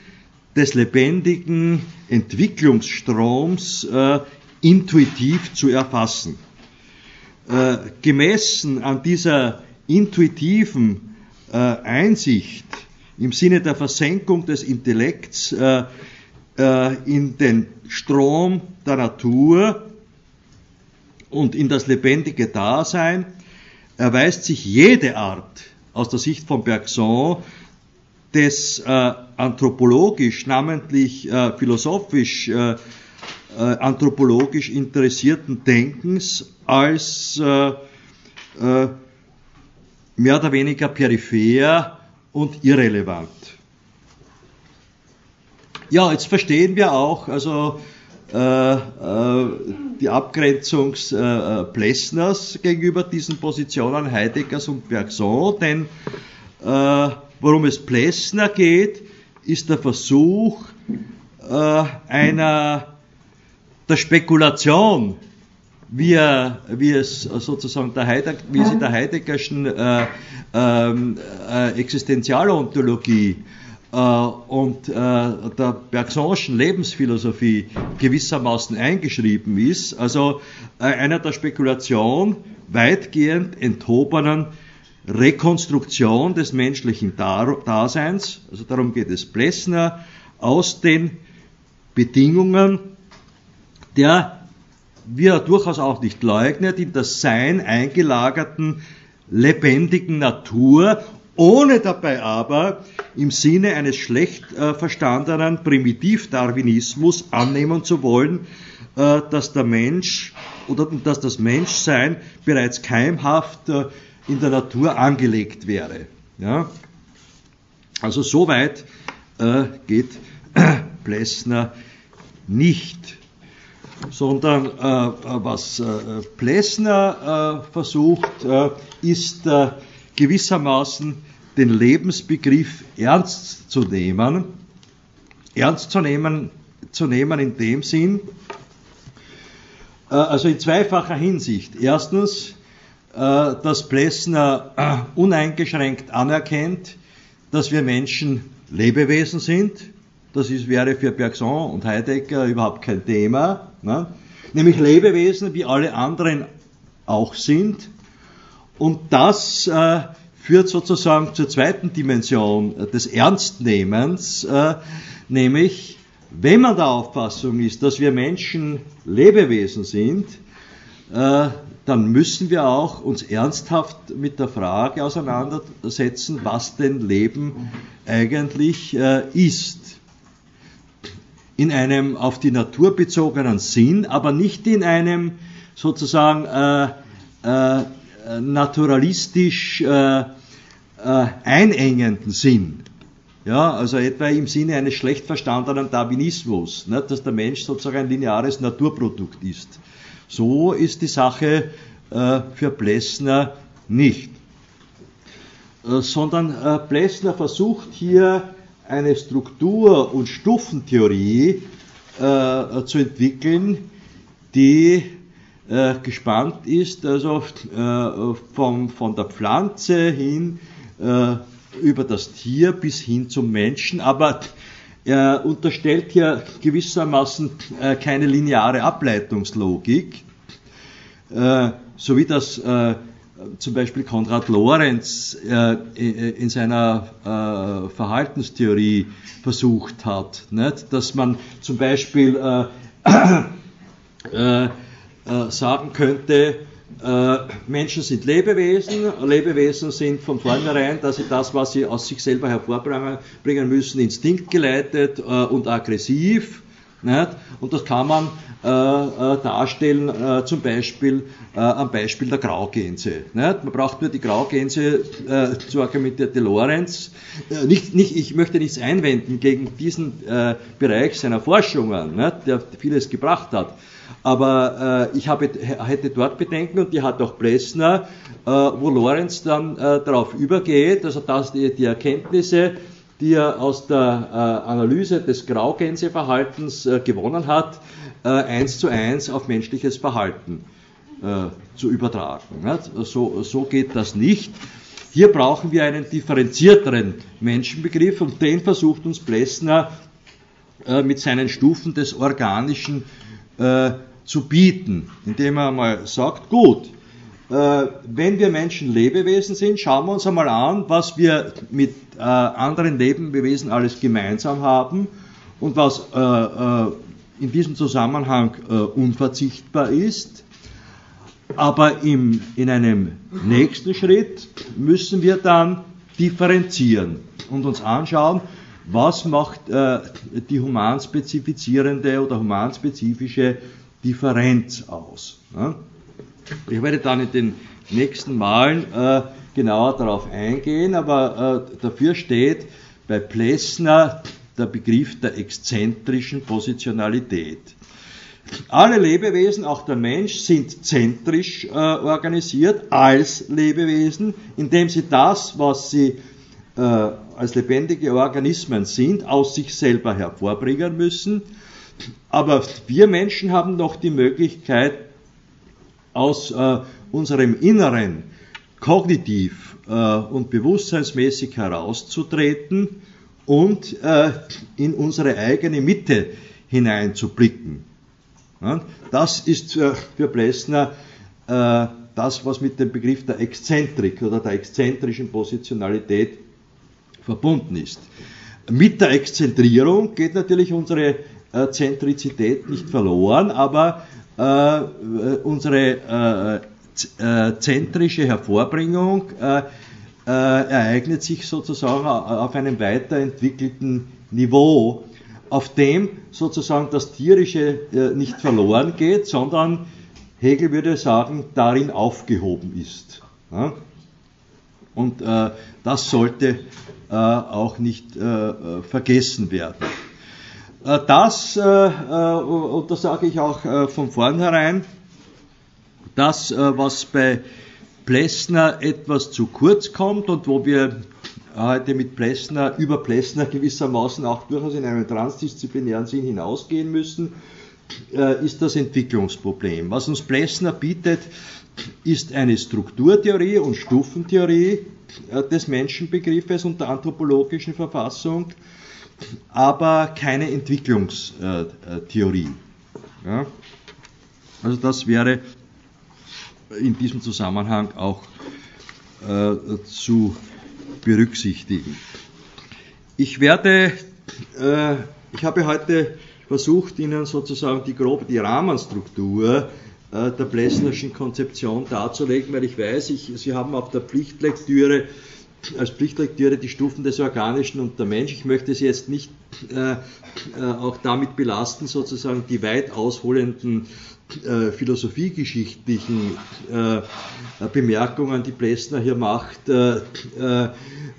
des lebendigen Entwicklungsstroms äh, intuitiv zu erfassen. Äh, gemessen an dieser intuitiven äh, Einsicht im Sinne der Versenkung des Intellekts äh, äh, in den Strom der Natur und in das lebendige Dasein, erweist sich jede Art aus der Sicht von Bergson des äh, anthropologisch, namentlich äh, philosophisch, äh, äh anthropologisch interessierten Denkens als äh, äh, mehr oder weniger peripher und irrelevant. Ja, jetzt verstehen wir auch, also äh, äh, die Abgrenzung äh, Plessners gegenüber diesen Positionen Heideggers und Bergson, denn worum es Plessner geht, ist der Versuch einer der Spekulation, wie, er, wie es sozusagen der Heidegger, wie sie der Heideggerschen äh, ähm, äh, Existenzialontologie äh, und äh, der Bergsonschen Lebensphilosophie gewissermaßen eingeschrieben ist, also äh, einer der Spekulation weitgehend enthobenen Rekonstruktion des menschlichen Daseins, also darum geht es Plessner, aus den Bedingungen der, wie er durchaus auch nicht leugnet, in das Sein eingelagerten lebendigen Natur ohne dabei aber im Sinne eines schlecht äh, verstandenen Primitivdarwinismus annehmen zu wollen, äh, dass der Mensch oder dass das Menschsein bereits keimhaft äh, in der Natur angelegt wäre. Ja? Also so weit äh, geht Plessner nicht, sondern äh, was äh, Plessner versucht, ist gewissermaßen den Lebensbegriff ernst zu nehmen. Ernst zu nehmen, zu nehmen in dem Sinn, äh, also in zweifacher Hinsicht. Erstens, äh, dass Plessner äh, uneingeschränkt anerkennt, dass wir Menschen Lebewesen sind. Das ist, wäre für Bergson und Heidegger überhaupt kein Thema. Ne? Nämlich Lebewesen, wie alle anderen auch sind. Und das äh, führt sozusagen zur zweiten Dimension äh, des Ernstnehmens, äh, nämlich wenn man der Auffassung ist, dass wir Menschen Lebewesen sind, äh, dann müssen wir auch uns ernsthaft mit der Frage auseinandersetzen, was denn Leben eigentlich äh, ist. In einem auf die Natur bezogenen Sinn, aber nicht in einem sozusagen äh, äh, naturalistisch äh, äh, einengenden Sinn. Ja, also etwa im Sinne eines schlecht verstandenen Darwinismus, ne, dass der Mensch sozusagen ein lineares Naturprodukt ist. So ist die Sache äh, für Plessner nicht. Äh, sondern äh, Plessner versucht hier eine Struktur- und Stufentheorie äh, zu entwickeln, die äh, gespannt ist, also äh, vom, von der Pflanze hin äh, über das Tier bis hin zum Menschen, aber er unterstellt hier gewissermaßen äh, keine lineare Ableitungslogik, äh, so wie das äh, zum Beispiel Konrad Lorenz in seiner Verhaltenstheorie versucht hat, nicht? dass man zum Beispiel äh, sagen könnte, äh, Menschen sind Lebewesen, Lebewesen sind von vornherein, dass sie das, was sie aus sich selber hervorbringen müssen, instinktgeleitet äh, und aggressiv. Nicht? Und das kann man äh, äh, darstellen, äh, zum Beispiel äh, am Beispiel der Graugänse. Nicht? Man braucht nur die Graugänse äh, zu argumentierte Lorenz. Äh, nicht, nicht, ich möchte nichts einwenden gegen diesen Bereich seiner Forschungen, nicht? der vieles gebracht hat. Aber ich habe, hätte dort Bedenken und die hat auch Plessner, wo Lorenz dann darauf übergeht, also dass die, die Erkenntnisse die er aus der äh, Analyse des Graugänseverhaltens äh, gewonnen hat, äh, eins zu eins auf menschliches Verhalten zu übertragen. So, so geht das nicht. Hier brauchen wir einen differenzierteren Menschenbegriff und den versucht uns Plessner mit seinen Stufen des Organischen zu bieten, indem er einmal sagt, gut, äh, wenn wir Menschen Lebewesen sind, schauen wir uns einmal an, was wir mit äh, anderen Lebewesen alles gemeinsam haben und was äh, in diesem Zusammenhang unverzichtbar ist. Aber im, in einem nächsten Schritt müssen wir dann differenzieren und uns anschauen, was macht äh, die humanspezifizierende oder humanspezifische Differenz aus. Ja? Ich werde dann in den nächsten Malen äh, genauer darauf eingehen, aber äh, dafür steht bei Plessner der Begriff der exzentrischen Positionalität. Alle Lebewesen, auch der Mensch, sind zentrisch äh, organisiert als Lebewesen, indem sie das, was sie äh, als lebendige Organismen sind, aus sich selber hervorbringen müssen. Aber wir Menschen haben noch die Möglichkeit, aus äh, unserem Inneren kognitiv äh, und bewusstseinsmäßig herauszutreten und äh, in unsere eigene Mitte hineinzublicken. Ja, das ist äh, für Plessner äh, das, was mit dem Begriff der Exzentrik oder der exzentrischen Positionalität verbunden ist. Mit der Exzentrierung geht natürlich unsere äh, Zentrizität nicht verloren, aber äh, unsere äh, äh, zentrische Hervorbringung äh, ereignet sich sozusagen auf einem weiterentwickelten Niveau, auf dem sozusagen das Tierische nicht verloren geht, sondern Hegel würde sagen, darin aufgehoben ist. Und das sollte auch nicht vergessen werden. Äh, das, äh, äh, und das sage ich auch von vornherein, das, was bei Plessner etwas zu kurz kommt und wo wir heute mit Plessner, über Plessner gewissermaßen auch durchaus in einen transdisziplinären Sinn hinausgehen müssen, ist das Entwicklungsproblem. Was uns Plessner bietet, ist eine Strukturtheorie und Stufentheorie des Menschenbegriffes und der anthropologischen Verfassung, aber keine Entwicklungstheorie. Ja? Also das wäre in diesem Zusammenhang auch äh, zu berücksichtigen. Ich werde, äh, ich habe heute versucht, Ihnen sozusagen die grobe, die Rahmenstruktur äh, der Plessnerschen Konzeption darzulegen, weil ich weiß, ich, Sie haben auf der Pflichtlektüre als Pflichtlektüre die Stufen des Organischen und der Mensch. Ich möchte Sie jetzt nicht äh, äh, auch damit belasten, sozusagen die weit ausholenden äh, philosophiegeschichtlichen äh, Bemerkungen, die Plessner hier macht, äh, äh,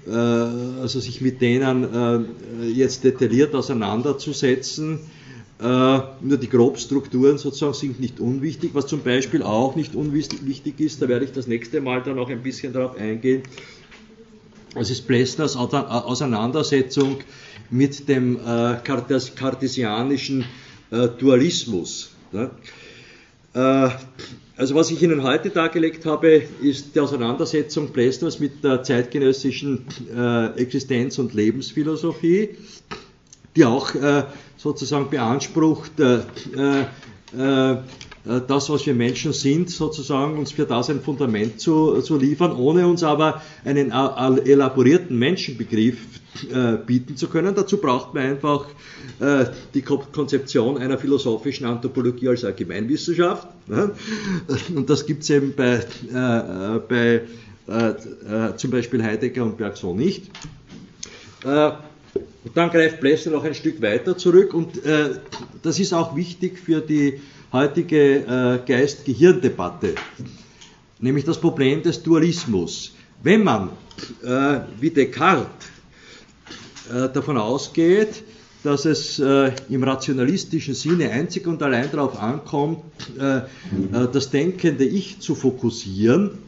also sich mit denen jetzt detailliert auseinanderzusetzen. nur die Grobstrukturen sozusagen sind nicht unwichtig. Was zum Beispiel auch nicht unwichtig ist, da werde ich das nächste Mal dann auch ein bisschen darauf eingehen, es ist Plessners Auseinandersetzung mit dem äh, kartesianischen äh, Dualismus. Ne? Äh, also was ich Ihnen heute dargelegt habe, ist die Auseinandersetzung Plessners mit der zeitgenössischen Existenz- und Lebensphilosophie, die auch sozusagen beansprucht, das, was wir Menschen sind, sozusagen uns für das ein Fundament zu, zu liefern, ohne uns aber einen elaborierten Menschenbegriff äh, bieten zu können. Dazu braucht man einfach äh, die Konzeption einer philosophischen Anthropologie als Allgemeinwissenschaft. Ne? Und das gibt es eben bei, äh, bei äh, äh, zum Beispiel Heidegger und Bergson nicht. Und dann greift Plessner noch ein Stück weiter zurück und äh, das ist auch wichtig für die heutige äh, Geist-Gehirn-Debatte, nämlich das Problem des Dualismus. Wenn man, äh, wie Descartes, äh, davon ausgeht, dass es äh, im rationalistischen Sinne einzig und allein darauf ankommt, äh, äh das denkende Ich zu fokussieren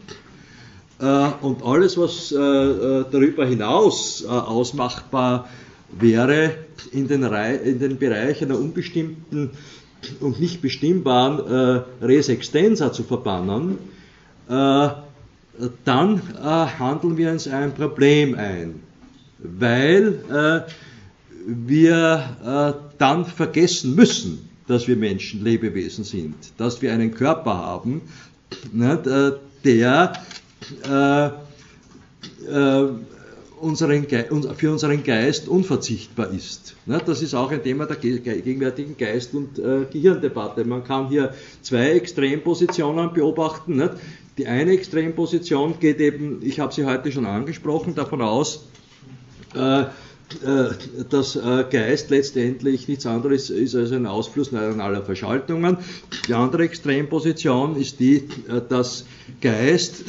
äh, und alles, was äh, darüber hinaus ausmachbar wäre, in den Bereich einer unbestimmten und nicht bestimmbaren Res Extensa zu verbannen, dann handeln wir uns ein Problem ein, weil wir äh, dann vergessen müssen, dass wir Menschen Lebewesen sind, dass wir einen Körper haben, äh, der äh, äh unseren für unseren Geist unverzichtbar ist. Das ist auch ein Thema der gegenwärtigen Geist- und äh, Gehirndebatte. Man kann hier zwei Extrempositionen beobachten. Die eine Extremposition geht eben, ich habe sie heute schon angesprochen, davon aus, äh, dass äh, Geist letztendlich nichts anderes ist als ein Ausfluss neuronaler Verschaltungen. Die andere Extremposition ist die, äh, dass Geist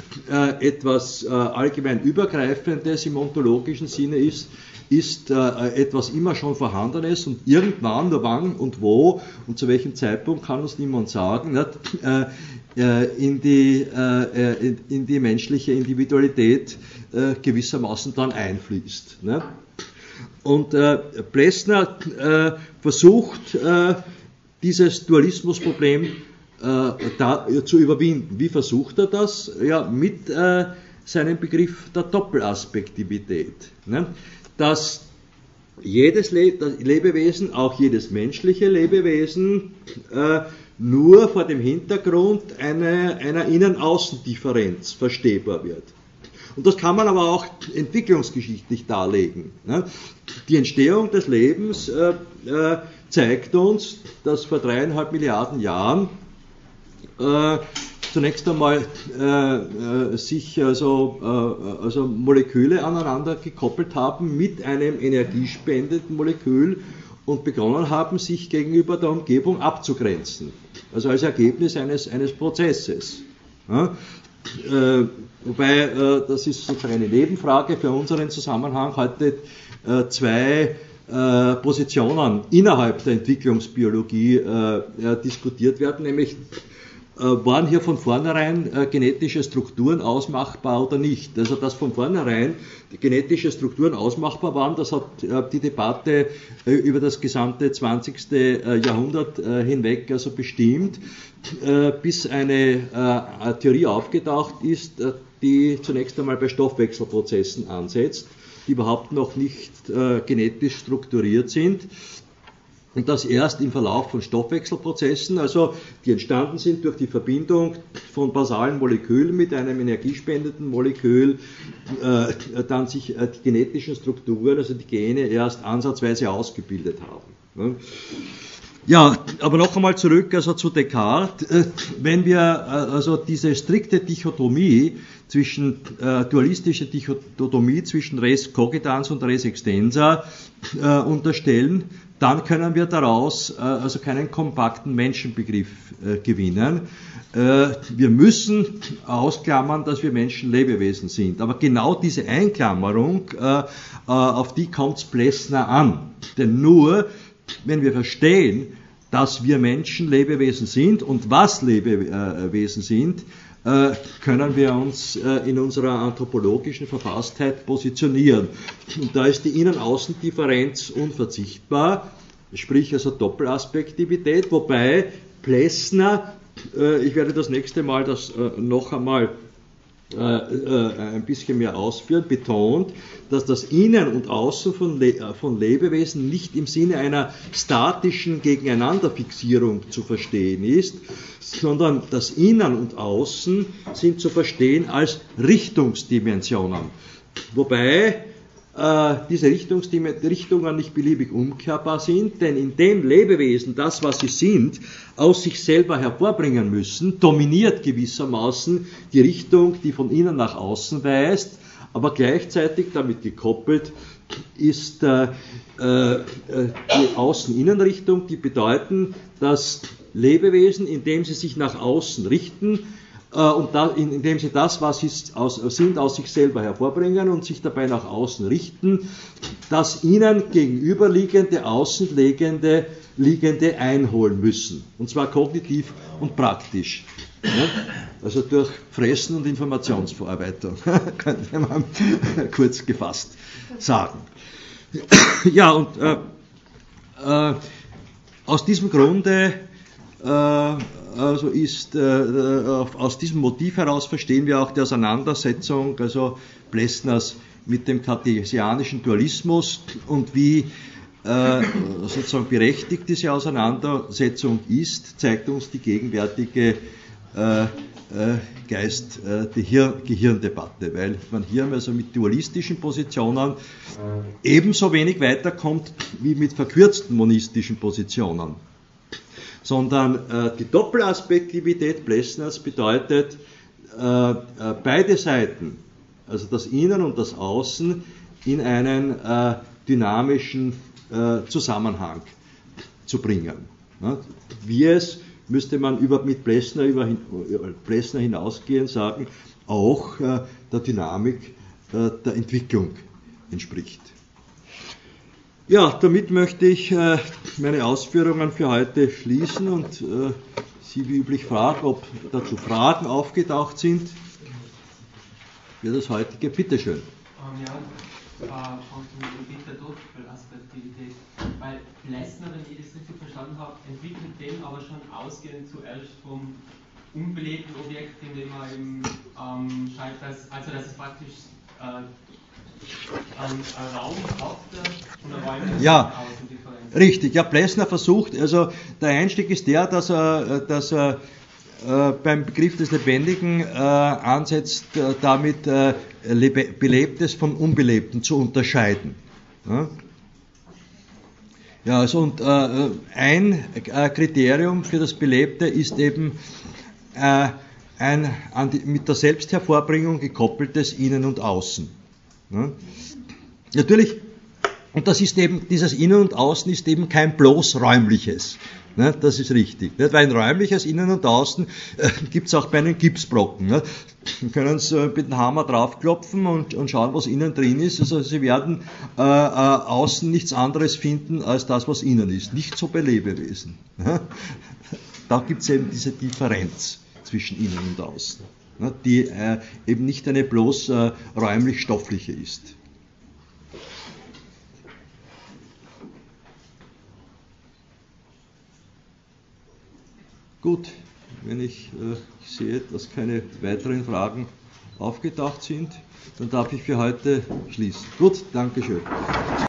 etwas allgemein Übergreifendes im ontologischen Sinne ist, ist etwas immer schon Vorhandenes und irgendwann, nur wann und wo und zu welchem Zeitpunkt kann uns niemand sagen, in, die, in, die menschliche Individualität gewissermaßen dann einfließt. Und äh, Plessner äh, versucht, äh, dieses Dualismusproblem äh, da, zu überwinden. Wie versucht er das? Ja, mit äh, seinem Begriff der Doppelaspektivität. Ne? Dass jedes Le Lebewesen, auch jedes menschliche Lebewesen, äh, nur vor dem Hintergrund einer, einer Innen-Außen-Differenz verstehbar wird. Und das kann man aber auch entwicklungsgeschichtlich darlegen. Die Entstehung des Lebens äh, äh, zeigt uns, dass vor dreieinhalb Milliarden Jahren äh, zunächst einmal äh, äh, sich also, äh, also Moleküle aneinander gekoppelt haben mit einem energiespendenden Molekül und begonnen haben, sich gegenüber der Umgebung abzugrenzen. Also als Ergebnis eines, eines Prozesses. Ja? Äh, wobei, äh, das ist sozusagen eine Nebenfrage für unseren Zusammenhang, heute äh, zwei äh, Positionen innerhalb der Entwicklungsbiologie äh, diskutiert werden, nämlich waren hier von vornherein äh, genetische Strukturen ausmachbar oder nicht. Also dass von vornherein genetische Strukturen ausmachbar waren, das hat äh, die Debatte über das gesamte 20. Jahrhundert hinweg also bestimmt, bis eine Theorie aufgetaucht ist, die zunächst einmal bei Stoffwechselprozessen ansetzt, die überhaupt noch nicht genetisch strukturiert sind und das erst im Verlauf von Stoffwechselprozessen, also die entstanden sind durch die Verbindung von basalen Molekülen mit einem energiespendenden Molekül, äh, dann sich äh, die genetischen Strukturen, also die Gene, erst ansatzweise ausgebildet haben. Ne? Ja, aber noch einmal zurück also zu Descartes. Äh, wenn wir äh, also diese strikte Dichotomie zwischen äh, dualistische Dichotomie zwischen Res cogitans und Res extensa äh, unterstellen, dann können wir daraus äh, also keinen kompakten Menschenbegriff äh, gewinnen. Äh, wir müssen ausklammern, dass wir Menschen Lebewesen sind. Aber genau diese Einklammerung, äh, äh, auf die kommt es Plessner an. Denn nur, wenn wir verstehen, dass wir Menschen Lebewesen sind und was Lebewesen sind, können wir uns äh, in unserer anthropologischen Verfasstheit positionieren. Und da ist die Innen-Außen-Differenz unverzichtbar, sprich also Doppelaspektivität, wobei Plessner, äh, ich werde das nächste Mal das noch einmal äh, äh, ein bisschen mehr ausführen, betont, dass das Innen und Außen von, Le äh, von Lebewesen nicht im Sinne einer statischen Gegeneinanderfixierung zu verstehen ist, sondern das Innen und Außen sind zu verstehen als Richtungsdimensionen. Wobei äh, diese Richtungen nicht beliebig umkehrbar sind, denn indem Lebewesen das, was sie sind, aus sich selber hervorbringen müssen, dominiert gewissermaßen die Richtung, die von innen nach außen weist, aber gleichzeitig damit gekoppelt ist äh, äh, die Außen-Innenrichtung, die bedeuten, dass Lebewesen, indem sie sich nach außen richten, und da, indem sie das, was sie aus, sind, aus sich selber hervorbringen und sich dabei nach außen richten, das ihnen gegenüberliegende, außenliegende liegende einholen müssen. Und zwar kognitiv und praktisch. Also durch Fressen und Informationsverarbeitung, könnte man kurz gefasst sagen. Ja, und äh, äh, aus diesem Grunde äh, also ist äh, aus diesem Motiv heraus verstehen wir auch die Auseinandersetzung, also Plessners mit dem kartesianischen Dualismus und wie äh, sozusagen berechtigt diese Auseinandersetzung ist, zeigt uns die gegenwärtige äh, äh, Geist, äh, die Hir Gehirndebatte, weil man hier also mit dualistischen Positionen ebenso wenig weiterkommt wie mit verkürzten monistischen Positionen sondern äh, die Doppelaspektivität Plessners bedeutet, äh, äh, beide Seiten, also das Innen und das Außen, in einen dynamischen Zusammenhang zu bringen. Ja, wie es, müsste man über, mit Plessner, über, Plessner hinausgehen, sagen, auch der Dynamik der Entwicklung entspricht. Ja, damit möchte ich äh, meine Ausführungen für heute schließen und äh, Sie wie üblich fragen, ob dazu Fragen aufgetaucht sind für das heutige. Bitte schön. Um, ja, äh, Doppelaspektivität. Weil Plessner, wenn ich das richtig verstanden habe, entwickelt den aber schon ausgehend zuerst vom unbelebten Objekt, in dem er eben ähm, dass, also dass es praktisch äh, ja, richtig. Ja, Plessner versucht, also der Einstieg ist der, dass er, dass er äh, beim Begriff des Lebendigen äh, ansetzt, äh, damit äh, Belebtes von Unbelebten zu unterscheiden. Ja, ja also und äh, ein äh, Kriterium für das Belebte ist eben ein die, mit der Selbsthervorbringung gekoppeltes Innen und Außen. Ne? Natürlich, und das ist eben, dieses Innen und Außen ist eben kein bloß räumliches. Ne? Das ist richtig. Nicht? Weil ein räumliches Innen und Außen äh, gibt es auch bei einem Gipsbrocken. Ne? Wir können äh, mit dem Hammer draufklopfen und, und schauen, was innen drin ist. Also Sie werden äh, äh, außen nichts anderes finden als das, was innen ist. Nicht so bei Lebewesen. Ne? Da gibt es eben diese Differenz zwischen innen und außen die äh, eben nicht eine bloß äh, räumlich-stoffliche ist. Gut, wenn ich, äh, sehe, dass keine weiteren Fragen aufgetaucht sind, dann darf ich für heute schließen. Gut, Dankeschön.